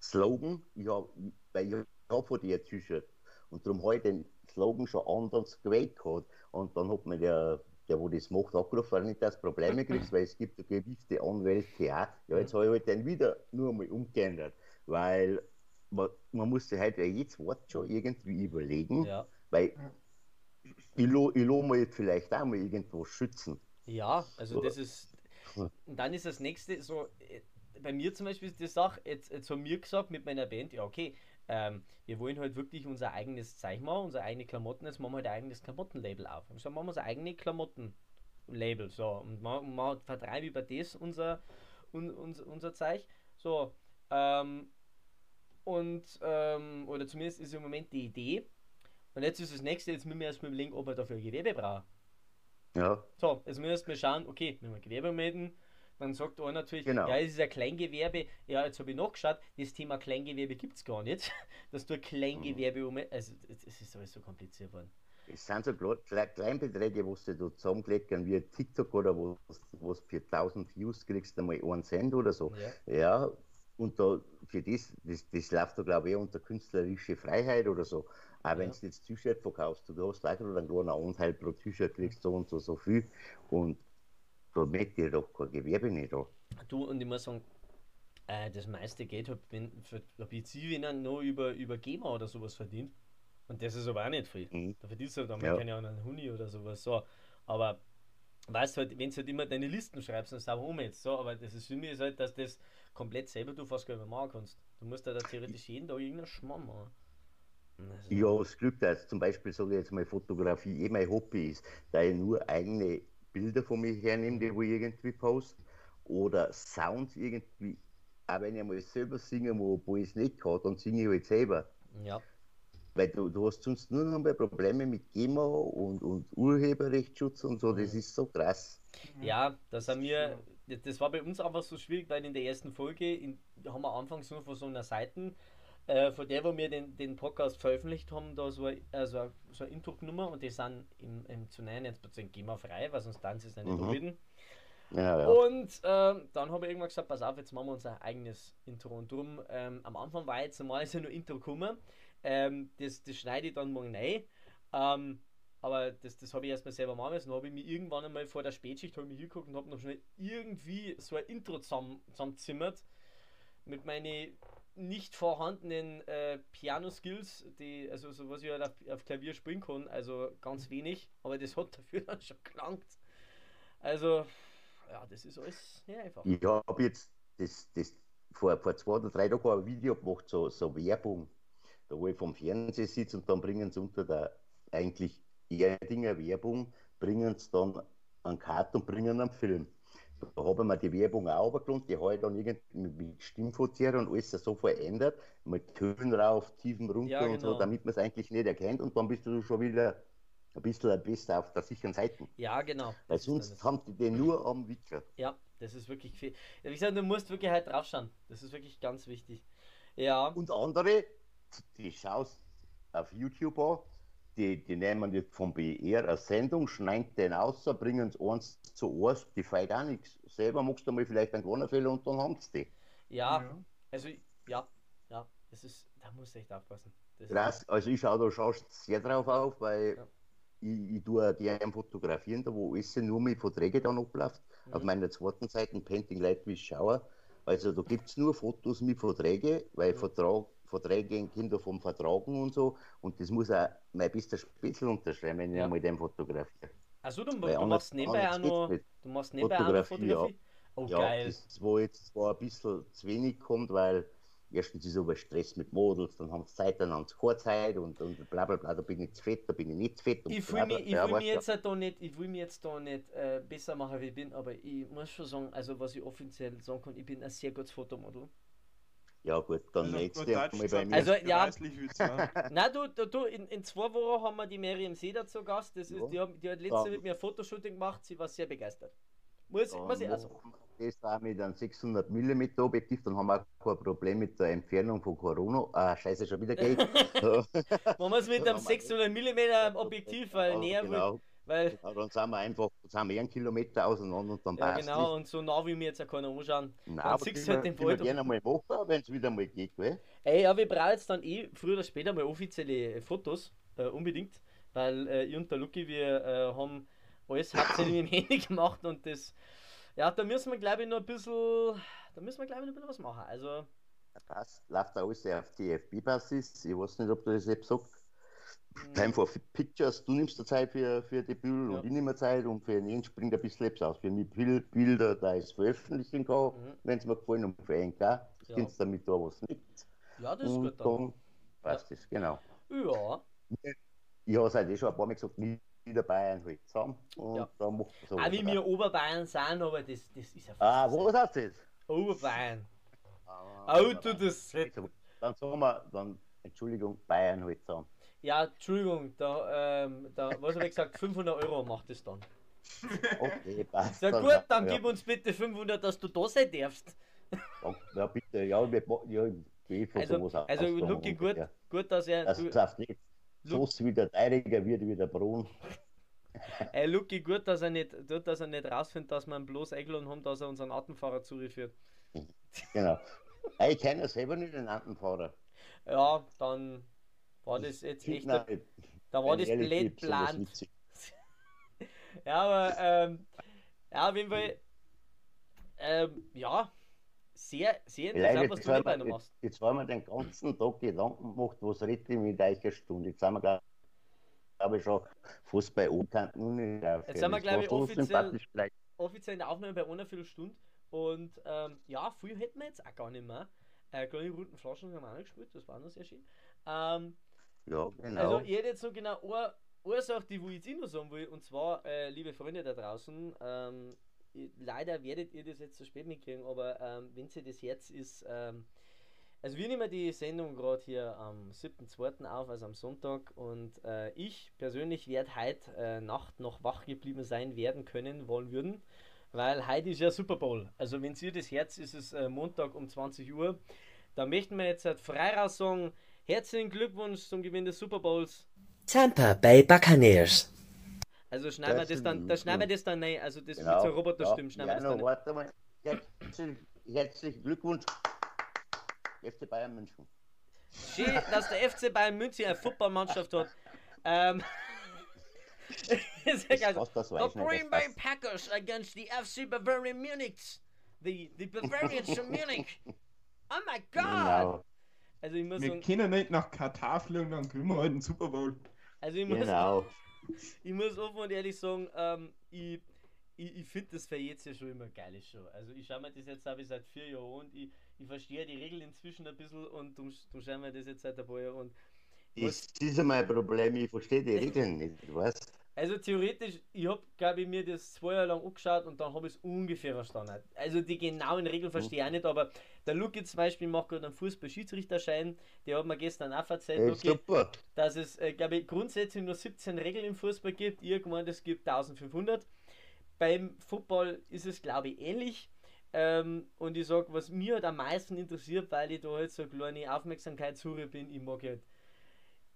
Slogan, ich hab, weil ich habe von dir T-Shirt. Und darum habe ich den Slogan schon anders gewählt gehabt. Und dann hat mir der, der wo das macht, angerufen, weil nicht das Probleme kriegst, weil es gibt gewisse Anwälte auch. Ja, jetzt habe ich halt den wieder nur einmal umgeändert, weil man, man muss sich halt jedes Wort schon irgendwie überlegen, ja. weil ich, lo, ich lo mal jetzt vielleicht auch mal irgendwo schützen. Ja, also das ist, und dann ist das nächste so, äh, bei mir zum Beispiel ist die Sache, jetzt, jetzt haben wir gesagt mit meiner Band, ja okay, ähm, wir wollen halt wirklich unser eigenes Zeichen machen, unsere eigene Klamotten, jetzt machen wir halt ein eigenes Klamottenlabel auf. Und so machen wir unser eigene Klamottenlabel. So, und man, man vertreiben über das unser, un, unser, unser Zeichen. So, ähm, und, ähm, oder zumindest ist im Moment die Idee. Und jetzt ist das nächste, jetzt müssen wir erstmal überlegen, ob wir dafür Gewerbe brauchen. Ja. So, jetzt müssen wir erstmal schauen, okay, wenn wir Gewerbe melden, dann sagt er natürlich, genau. ja, es ist ein Kleingewerbe. Ja, jetzt habe ich nachgeschaut, das Thema Kleingewerbe gibt es gar nicht. Dass du ein Kleingewerbe mhm. um. Also, es ist alles so kompliziert worden. Es sind so Kleinbeträge, wo du da zusammenklicken wie TikTok oder wo du für 1000 Views kriegst, einmal 1 Cent oder so. Ja. ja und da, für das, das, das läuft da glaube ich unter künstlerische Freiheit oder so. Auch wenn ja. du jetzt T-Shirt verkaufst, du hast leider einen kleinen Anteil pro T-Shirt kriegst so und so, so viel. Und da merkt ihr doch kein Gewerbe nicht. Du, und ich muss sagen, äh, das meiste Geld für PC, wenn er noch über, über GEMA oder sowas verdient. Und das ist aber auch nicht viel. Mhm. Da verdienst du halt einmal, ja. keine Ahnung, einen Huni oder sowas. So. Aber weißt halt, wenn du halt immer deine Listen schreibst, dann sagst du jetzt so, aber das ist für mich halt, dass das komplett selber du fast gar nicht machen kannst. Du musst da theoretisch jeden Tag irgendeinen Schmarrn machen. Also. Ja, das Glück, dass zum Beispiel, sage ich jetzt mal, Fotografie eh mein Hobby ist, da ich nur eigene Bilder von mir hernehme, die ich irgendwie post, oder Sounds irgendwie, auch wenn ich mal selber singe, wo, wo ich es nicht kann, dann singe ich halt selber. Ja. Weil du, du hast sonst nur noch mal Probleme mit GEMA und, und Urheberrechtsschutz und so, das ist so krass. Ja, das haben wir, das war bei uns einfach so schwierig, weil in der ersten Folge in, haben wir anfangs nur von so einer Seite Äh, von der, wo wir den, den Podcast veröffentlicht haben, da so, also, so ein Intro genommen und die sind im, im zu nennen jetzt GEMA frei, weil sonst dann sie es nicht mhm. anbieten. Ja, ja. Und ähm, dann habe ich irgendwann gesagt, pass auf, jetzt machen wir unser eigenes Intro. Und darum, ähm, am Anfang war jetzt normal ist ja nur Intro gekommen. Ähm, das, das schneide ich dann morgen rein. Ähm, aber das, das habe ich erstmal selber machen müssen. Dann habe ich mir irgendwann einmal vor der Spätschicht ich mich hingeguckt und habe noch schnell irgendwie so ein Intro zusammenzimmert mit meinen nicht vorhandenen äh, Piano-Skills, die, also so was ich halt auf, auf, Klavier spielen kann, also ganz wenig, aber das hat dafür dann schon gelangt. Also, ja, das ist alles sehr einfach. Ich habe jetzt das, das vor, vor zwei oder drei Tagen ein Video gemacht, so, so Werbung, da wo ich vom Fernsehen sitze und dann bringen sie unter der eigentlich Erdinger Werbung, bringen sie dann einen Cut und bringen einen Film. Da habe ich mir die Werbung auch runtergeladen, die habe ich dann irgendwie mit und alles so verändert, mit Tönen rauf, Tiefen runter ja, genau. und so, genau. damit man es eigentlich nicht erkennt und dann bist du schon wieder ein bisschen besser auf der sicheren Seite. Ja, genau. Weil sonst haben die den nur am Wickel. Ja, das ist wirklich viel. Wie gesagt, du musst wirklich halt draufschauen. Das ist wirklich ganz wichtig. Ja. Und andere, die schaust auf YouTube an, die, die nehmen die vom BR eine Sendung, schneiden den aus, bringen es eins zu eins, die feit auch nichts. Selber machst du mal vielleicht einen Fehler und dann haben sie die. Ja, ja, also ja, ja, das ist, da muss echt aufpassen. Krass, also ich schaue da schaust sehr drauf auf, weil ja. ich, ich tue gerne fotografieren, da wo alles nur mit Verträgen dann abläuft. Mhm. Auf meiner zweiten Seite, Painting Light wie Schauer. Also da gibt es nur Fotos mit Verträgen, weil mhm. Vertrag Verträge, Kinder vom Vertragen und so. Und das muss auch mein bester Spitzel unterschreiben, wenn ich ja. einmal den fotografiere. Also du, du machst nebenbei auch noch, du machst nebenbei Fotografie, auch noch Fotografie? Ja. Oh, ja, geil. Das, wo jetzt zwar ein bisschen zu wenig kommt, weil erstens ist aber Stress mit Models, dann haben sie Zeit, dann haben sie keine Zeit und, und bla bla bla, da bin ich zu fett, da bin ich nicht zu fett. Ich will mich, ich will mich jetzt ja. da nicht, ich will mich jetzt da nicht äh, besser machen, wie ich bin, aber ich muss schon sagen, also was ich offiziell sagen kann, ich bin ein sehr gutes Fotomodel. Ja gut, dann also nächstes Mal bei mir. Also ja, nein, du, du, du in, in zwei Wochen haben wir die Miriam Seder zu Gast. Das ist, ja. die, haben, die hat letzte ja. mit mir ein Fotoshooting gemacht, sie war sehr begeistert. Muss, ja, muss ich also. Das auch mit einem 600 mm Objektiv, dann haben wir auch kein Problem mit der Entfernung von Corona. Ah, scheiße, schon wieder geht. Wenn man es mit einem 600 mm Objektiv weil näher genau. will, weil, ja, dann sind wir einfach sind wir einen Kilometer auseinander und dann ja, passt genau, und so nah wie mir jetzt auch keiner anschauen. Nein, dann siehst du halt den Wald. gerne mal machen, wenn es wieder mal geht, gell? Ey, aber ich brauche jetzt dann eh früher oder später mal offizielle Fotos, äh, unbedingt, weil äh, ich und der Lucky, wir äh, haben alles hauptsächlich mit dem Handy gemacht und das, ja, da müssen wir glaube ich noch ein bisschen, da müssen wir glaube ich noch ein bisschen was machen, also... Das läuft alles auf TFB-Basis, ich weiß nicht, ob du das selbst sagst. Time for Pictures, du nimmst dir Zeit für, für die Bilder ja. und ich nehme Zeit und für einen springt ein bisschen Labs aus. Für mich Bilder, da ist veröffentlichen kann, mhm. wenn es mir gefallen und für einen kann, ja. kannst du damit da was nicht. Ja, das ist und gut. Dann, dann passt ja. das, genau. Ja. Ich habe es halt eh schon ein paar Mal gesagt, wieder Bayern halt zusammen. Und ja. dann macht so. Auch wie wir Oberbayern sind, aber das, das ist ja Ah, wo hast du das? Oberbayern. Ah, Auto, das. Dann sagen wir, dann, Entschuldigung, Bayern halt zusammen. Ja, Entschuldigung, da, ähm, da was habe ich gesagt, 500 Euro macht es dann. Okay, passt. Ja gut, dann ja. gib uns bitte 500, dass du da sein darfst. Ja, bitte, ja, wir, ja, ich also, also Lucky, gut, ja. gut, dass er... Das darf nicht so wie der Teiliger wird wie der Brun. Ey, Lucky, gut, dass er nicht, gut, dass er nicht rausfindet, dass wir ihn bloß eingeladen haben, dass er unseren Autofahrer zuführt. Genau. Ich kenne selber nicht den Autofahrer. Ja, dann war das jetzt echt. Da, da war das blöd plant. ja, aber ähm, ja, auf jeden Fall. Ähm, ja, sehr, sehr interessant, was du noch machst. Jetzt, jetzt haben wir den ganzen Tag Gedanken gemacht, was rette ich mit euch eine Stunde. Jetzt sind wir, glaube ich, schon fast bei Okanten. Jetzt sind wir, glaube ich, offiziell, offiziell in der Aufnahme bei einer Viertelstunde. Und ähm, ja, viel hätten wir jetzt auch gar nicht mehr. Äh, kleine runden Flaschen haben wir auch noch gespielt, das war noch sehr schön. Ähm, ja, genau. Also, ich hätte jetzt so genau eine Ursache, die wo ich jetzt noch sagen will, und zwar, äh, liebe Freunde da draußen, ähm, leider werdet ihr das jetzt zu spät mitkriegen, aber ähm, wenn sie das jetzt ist, ähm, also wir nehmen die Sendung gerade hier am 7.2. auf, also am Sonntag, und äh, ich persönlich werde heute äh, Nacht noch wach geblieben sein werden können, wollen würden, weil heute ist ja Super Bowl. Also wenn ihr das Herz ist es äh, Montag um 20 Uhr da möchten wir jetzt halt frei raus sagen, herzlichen Glückwunsch zum Gewinn des Super Bowls. Tampa Bay Buccaneers. Also schneiden wir das dann, da schneiden wir das dann nein, also das genau, mit so Roboterstimmen ja, schneiden ja, wir das dann. Warte mal. Herzlichen, herzlichen Glückwunsch. FC Bayern München. Schön, dass der FC Bayern München eine Footballmannschaft hat. Ähm, Sehr geil. The Green Bay Packers against the FC Bavarian Munich. The, the Bavarians from Munich. Oh my God! Genau. Also ich muss wir können nicht nach Katar fliegen, dann kriegen wir heute einen Super Bowl. Also ich muss, genau. ich muss offen und ehrlich sagen, ähm, ich, ich, ich finde das für jetzt ja schon immer geil schon. Also ich schaue mir das jetzt habe ich seit vier Jahren und ich, ich verstehe die Regeln inzwischen ein bisschen und du, du schauen mir das jetzt seit ein paar Jahren und das ist mein Problem, ich verstehe die Regeln nicht, weißt Also theoretisch, ich habe, glaube ich, mir das zwei Jahre lang angeschaut und dann habe ich es ungefähr verstanden. Also die genauen Regeln verstehe ich auch nicht, aber der Luki zum Beispiel macht gerade einen Fußball-Schiedsrichterschein, der hat mir gestern auch erzählt, hey, okay, dass es, äh, glaube ich, grundsätzlich nur 17 Regeln im Fußball gibt. Irgendwann es gibt 1500. Beim Football ist es, glaube ich, ähnlich. Ähm, und ich sage, was mir halt am meisten interessiert, weil ich da halt so eine kleine Aufmerksamkeitshure bin, ich mag halt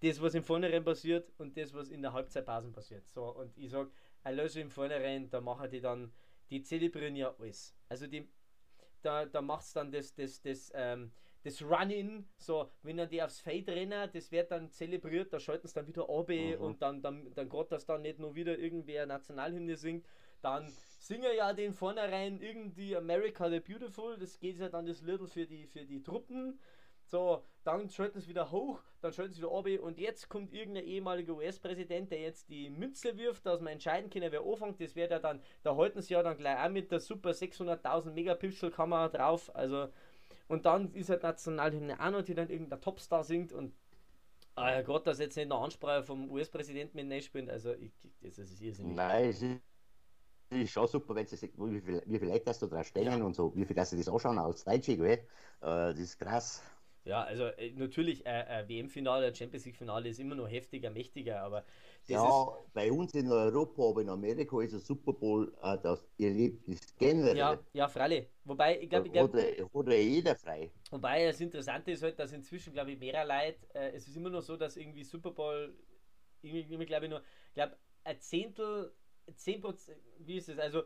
das, was im Vornherein passiert und das, was in der Halbzeitpause passiert. So, und ich sage, also im Vornherein, da machen die dann, die zelebrieren ja alles. Also die, da, da macht es dann das, das, das, ähm, das Run-In, so, wenn dann die aufs Feld rennen, das wird dann zelebriert, da schalten sie dann wieder ab mhm. und dann, dann, dann gerade, dass dann nicht nur wieder irgendwer Nationalhymne singt, dann singen ja den vornherein irgendwie America the Beautiful, das geht ja dann das Little für die, für die Truppen so, dann schalten sie wieder hoch, dann schalten sie wieder runter und jetzt kommt irgendein ehemaliger US-Präsident, der jetzt die Münze wirft, dass man entscheiden kann, wer anfängt. Das wird ja dann, da halten sie ja dann gleich auch mit der super 600.000 Megapixel Kamera drauf. Also, und dann ist halt Nationalhymne auch noch, die dann irgendein Topstar singt und Ah ja, Gott, dass jetzt nicht eine Ansprache vom US-Präsidenten mit spielen, also ich, das ist irrsinnig. Nein, es ist schon super, wenn sie wie viel, wie viel Leute das da dran stellen ja. und so, wie viel dass sie das anschauen als Deutsche, gell? Äh, das ist krass. Ja, also äh, natürlich, äh, äh, WM-Finale, Champions League-Finale ist immer noch heftiger, mächtiger, aber. ja, bei uns in Europa, aber in Amerika ist der Super Bowl äh, das Erlebnis generell. Ja, ja, freilich. Wobei, ich glaube, glaub, oder, oder jeder frei. Wobei das Interessante ist halt, dass inzwischen, glaube ich, mehr Leute, äh, es ist immer noch so, dass irgendwie Super Bowl, irgendwie, glaube ich, nur, ich glaube, ein Zehntel, zehn Prozent, wie ist es, also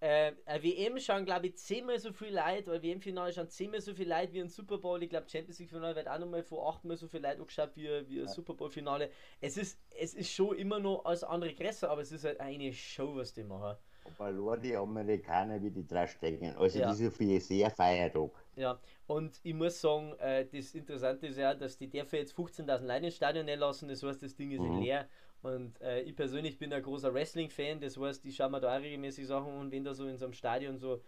äh, eine WM schauen, glaube ich, zehnmal so viel Leute, weil WM-Finale schauen zehnmal so viel Leute wie ein Super Bowl. Ich glaube, Champions League-Finale wird auch nochmal vor achtmal so viel Leute angeschaut wie, wie ein ja. Super Bowl-Finale. Es ist, es ist schon immer noch als andere größer, aber es ist halt eine Show, was die machen. Aber nur die Amerikaner, wie die stecken. Also, ja. das ist für sehr Feiertag. Ja, und ich muss sagen, äh, das Interessante ist ja, dass die dürfen jetzt 15.000 Leute ins Stadion lassen, das heißt, das Ding ist mhm. leer. Und äh, ich persönlich bin ein großer Wrestling-Fan, das heißt, ich schaue mir da auch regelmäßig Sachen und wenn da so in so einem Stadion so,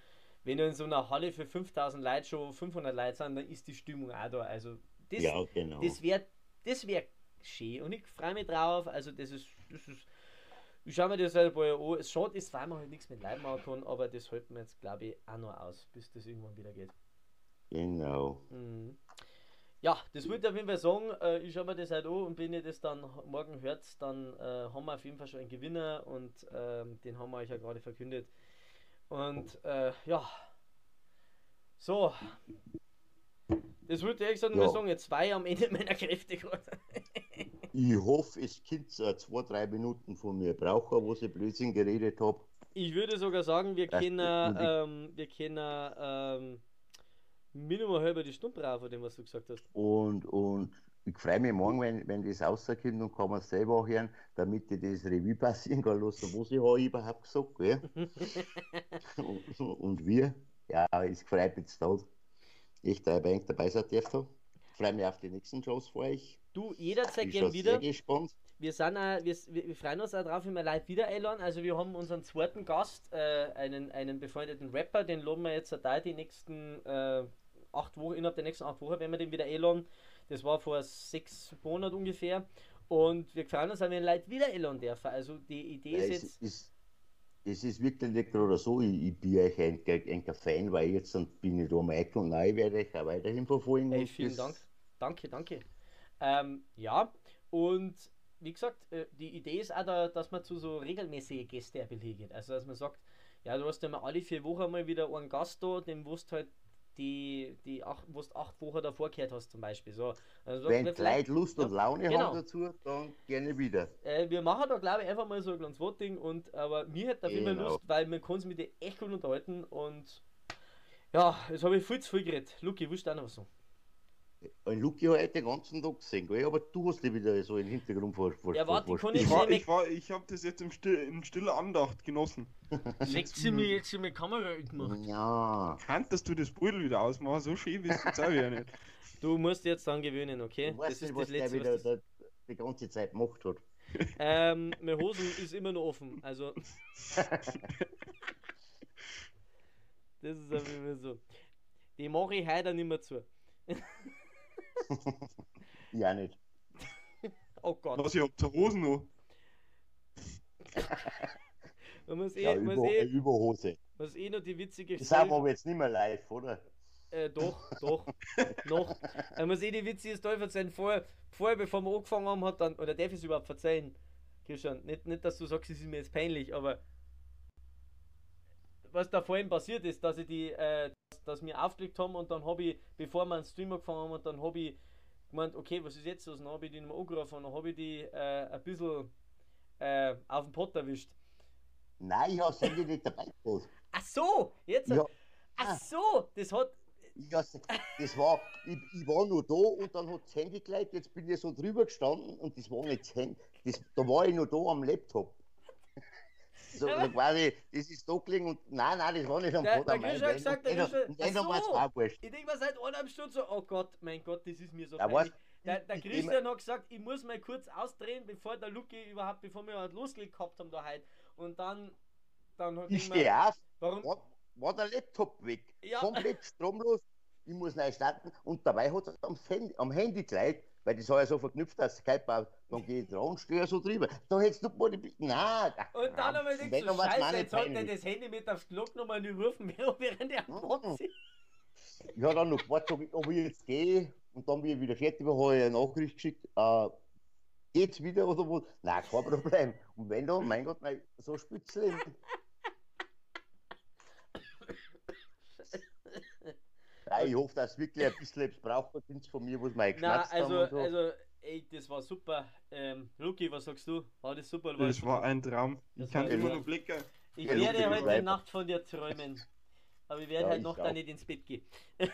wenn du in so einer Halle für 5000 Leute schon 500 Leute sind, dann ist die Stimmung auch da. Also, das, ja, genau. das wäre das wär schön und ich freue mich drauf. Also, das ist, das ist ich schaue mir das halt bei an. Es schaut ist, weil man halt nichts mit Leib machen kann, aber das halten wir jetzt, glaube ich, auch noch aus, bis das irgendwann wieder geht. Genau. Mhm. Ja, das würde ich auf jeden Fall sagen. Äh, ich schaue mir das halt an und wenn ihr das dann morgen hört, dann äh, haben wir auf jeden Fall schon einen Gewinner und ähm, den haben wir euch ja gerade verkündet. Und äh, ja, so. Das würde ich gesagt ja. sagen, jetzt zwei am Ende meiner Kräfte gerade. ich hoffe, es gibt äh, zwei, drei Minuten von mir brauchen, wo ich Blödsinn geredet habe. Ich würde sogar sagen, wir können, ähm, wir können ähm, Minimum halber die Stunde brauchen, von dem, was du gesagt hast. Und, und ich freue mich morgen, wenn, wenn das rauskommt und kann man es selber hören, damit ich das Revue passieren kann lassen, was ich habe überhaupt gesagt. Gell? und, und wir, ja, es freut mich total. Ich da bei dabei sein dürfen. Ich freue mich auf die nächsten Shows vor euch. Du, jederzeit gerne wieder. Sehr gespannt. Wir, sind auch, wir, wir freuen uns auch drauf, wenn wir live wieder einladen. Also wir haben unseren zweiten Gast, äh, einen, einen befreundeten Rapper, den loben wir jetzt da die nächsten äh, acht Wochen, innerhalb der nächsten acht Wochen werden wir den wieder einladen. Das war vor sechs Monaten ungefähr. Und wir freuen uns, wenn wir Leute wieder einladen dürfen. Also die Idee ja, ist jetzt. Ist, es ist wirklich nicht gerade so, ich, ich bin euch ein, ein Fan, weil jetzt bin ich da Michael und neu werde ich auch weiterhin verfolgen. Hey, vielen Dank. Danke, danke. Ähm, ja, und wie gesagt, äh, die Idee ist auch da, dass man zu so regelmäßigen Gäste geht. Also dass man sagt, ja, du hast ja mal alle vier Wochen mal wieder einen Gast da, dem wusst halt die, die acht, wo du acht Wochen davor gehört hast, zum Beispiel. So. Also, Wenn Leute Lust und Laune genau. haben dazu, dann gerne wieder. Äh, wir machen da, glaube ich, einfach mal so ein kleines Voting, und, aber mir hätte auf jeden Fall Lust, weil man kann sich mit dir echt gut unterhalten und ja, jetzt habe ich viel zu viel geredet. Luki, du auch noch was sagen? Ein Luki habe ich den ganzen Tag gesehen, gell? aber du hast dich wieder so im Hintergrund vor. vor ja, warte, vor, ich, war, ich, war, ich habe das jetzt im Still, in stiller Andacht genossen. Legt sie mir jetzt in die Kamera gemacht. Ja. Kanntest du das Pudel wieder ausmachen? So schön wie es jetzt auch ja nicht. Du musst jetzt dann gewöhnen, okay? Du weißt das nicht, ist was das Letzte, der wieder was die ganze Zeit gemacht hat. Ähm, meine Hosen ist immer noch offen, also. das ist auf jeden Fall so. Die mache ich heute nicht mehr zu. ja, nicht. Oh Gott. Was, ich hab zur Hosen noch? man muss eh, ja, muss über, eh, Überhose. Was eh noch die witzige Das sind wir jetzt nicht mehr live, oder? Äh, doch, doch, noch. Man muss eh die witzige Story erzählen. Vorher, vorher, bevor wir angefangen haben, hat dann, oder darf ich es überhaupt verzeihen? Christian, nicht, nicht, dass du sagst, es ist mir jetzt peinlich, aber was da vorhin passiert ist, dass ich die, äh, dass, wir aufgelegt haben und dann habe ich, bevor wir einen Stream gefangen haben, und dann habe ich gemeint, okay, was ist jetzt los? Dann habe ich die nochmal angerufen und dann habe ich die äh, ein bisschen äh, auf den Pott erwischt. Nein, ich habe sie nicht dabei gehabt. Ach so, jetzt. Ja. Ach so, das hat. Ja, das war, ich, ich war nur da und dann hat das Handy geleitet, jetzt bin ich so drüber gestanden und das war nicht das Handy, das, da war ich nur da am Laptop. So, so quasi, das ist da gelegen und nein, nein, das war nicht am Boden. Der Grisha hat gesagt, der Grisha, so, ich denke mal seit eineinhalb Stunden so, oh Gott, mein Gott, das ist mir so peinlich. Der, der Christian hat gesagt, ich muss mal kurz ausdrehen, bevor der Luki überhaupt, bevor wir halt losgelegt gehabt haben da heute. Und dann, dann hat ich stehe auf, warum? War, war, der Laptop weg, ja. komplett stromlos, ich muss neu starten und dabei hat er am Handy, am Handy gleich weil das war ja so verknüpft, dass Skype auch, dann gehe ich dran und stehe so drüber. Da hättest du mal die. Nein! Und dann haben wir gedacht, so Scheiße, jetzt hat er das Handy mit aufs Glock nochmal nicht rufen, während er am Bord Ich habe dann noch gewartet, ob ich jetzt gehe und dann, wie ich wieder fertig war, habe ich eine Nachricht geschickt. Äh, geht's wieder oder wo? Nein, kein Problem. Und wenn dann, mein Gott, nein, so Spitzeln. Ja, ich hoffe, dass wirklich ein bisschen etwas braucht von mir, was mal geschmatzt Nein, also, so. also, ey, das war super. Ähm, Luki, was sagst du? War das super? War das war ein Traum. Das ich kann immer nur blicken. Ich ja, werde heute weiter. Nacht von dir träumen. Aber ich werde ja, halt noch da nicht ins Bett gehen. also,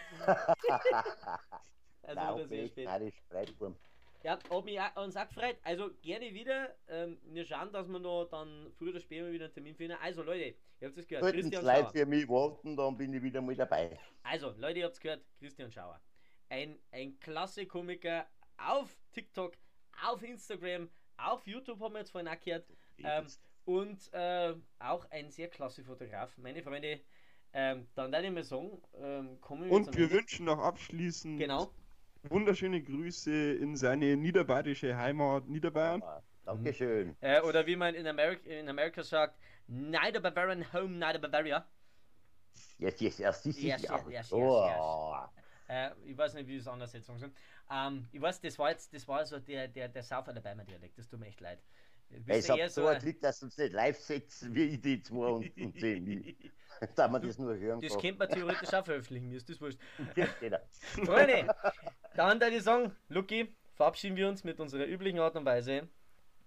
Nein, das ist spät. Nein, das ist ja, hat mich auch, uns auch gefreut. Also gerne wieder. Ähm, wir schauen, dass wir noch dann früher oder später wieder einen Termin finden. Also Leute, ihr habt es gehört. Sollten Christian Leute für mich warten, dann bin ich wieder mal dabei. Also Leute, ihr habt es gehört. Christian Schauer. Ein, ein klasse Komiker auf TikTok, auf Instagram, auf YouTube haben wir jetzt vorhin auch gehört. Ähm, und äh, auch ein sehr klasse Fotograf. Meine Freunde, ähm, dann werde ich mal sagen, ähm, kommen wir Und wir Ende. wünschen noch abschließend genau wunderschöne Grüße in seine niederbayerische Heimat Niederbayern. Dankeschön. Äh, oder wie man in Amerika, in Amerika sagt, neither Bavarian home, neither Bavaria. Yes, yes, yes, yes, yes, yes, yes, oh. yes. Äh, ich weiß nicht, wie es anders jetzt sagen ähm, Ich weiß, das war jetzt, das war so der, der, der South Alabama Dialekt, das tut mir echt leid. Es hat so ein Glück, dass uns nicht live setzen, wie ich die zwei und, und sehen. da man das nur hören Das könnte man theoretisch auch veröffentlichen, mir ist das wurscht. Genau. Freunde, dann würde ich sagen, Lucky, verabschieden wir uns mit unserer üblichen Art und Weise.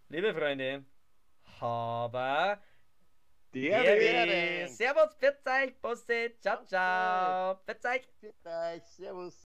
Liebe Freunde, aber der wäre. Servus, pfiat euch, Poste, ciao, ciao. Pfiat euch. Pfiat euch, servus.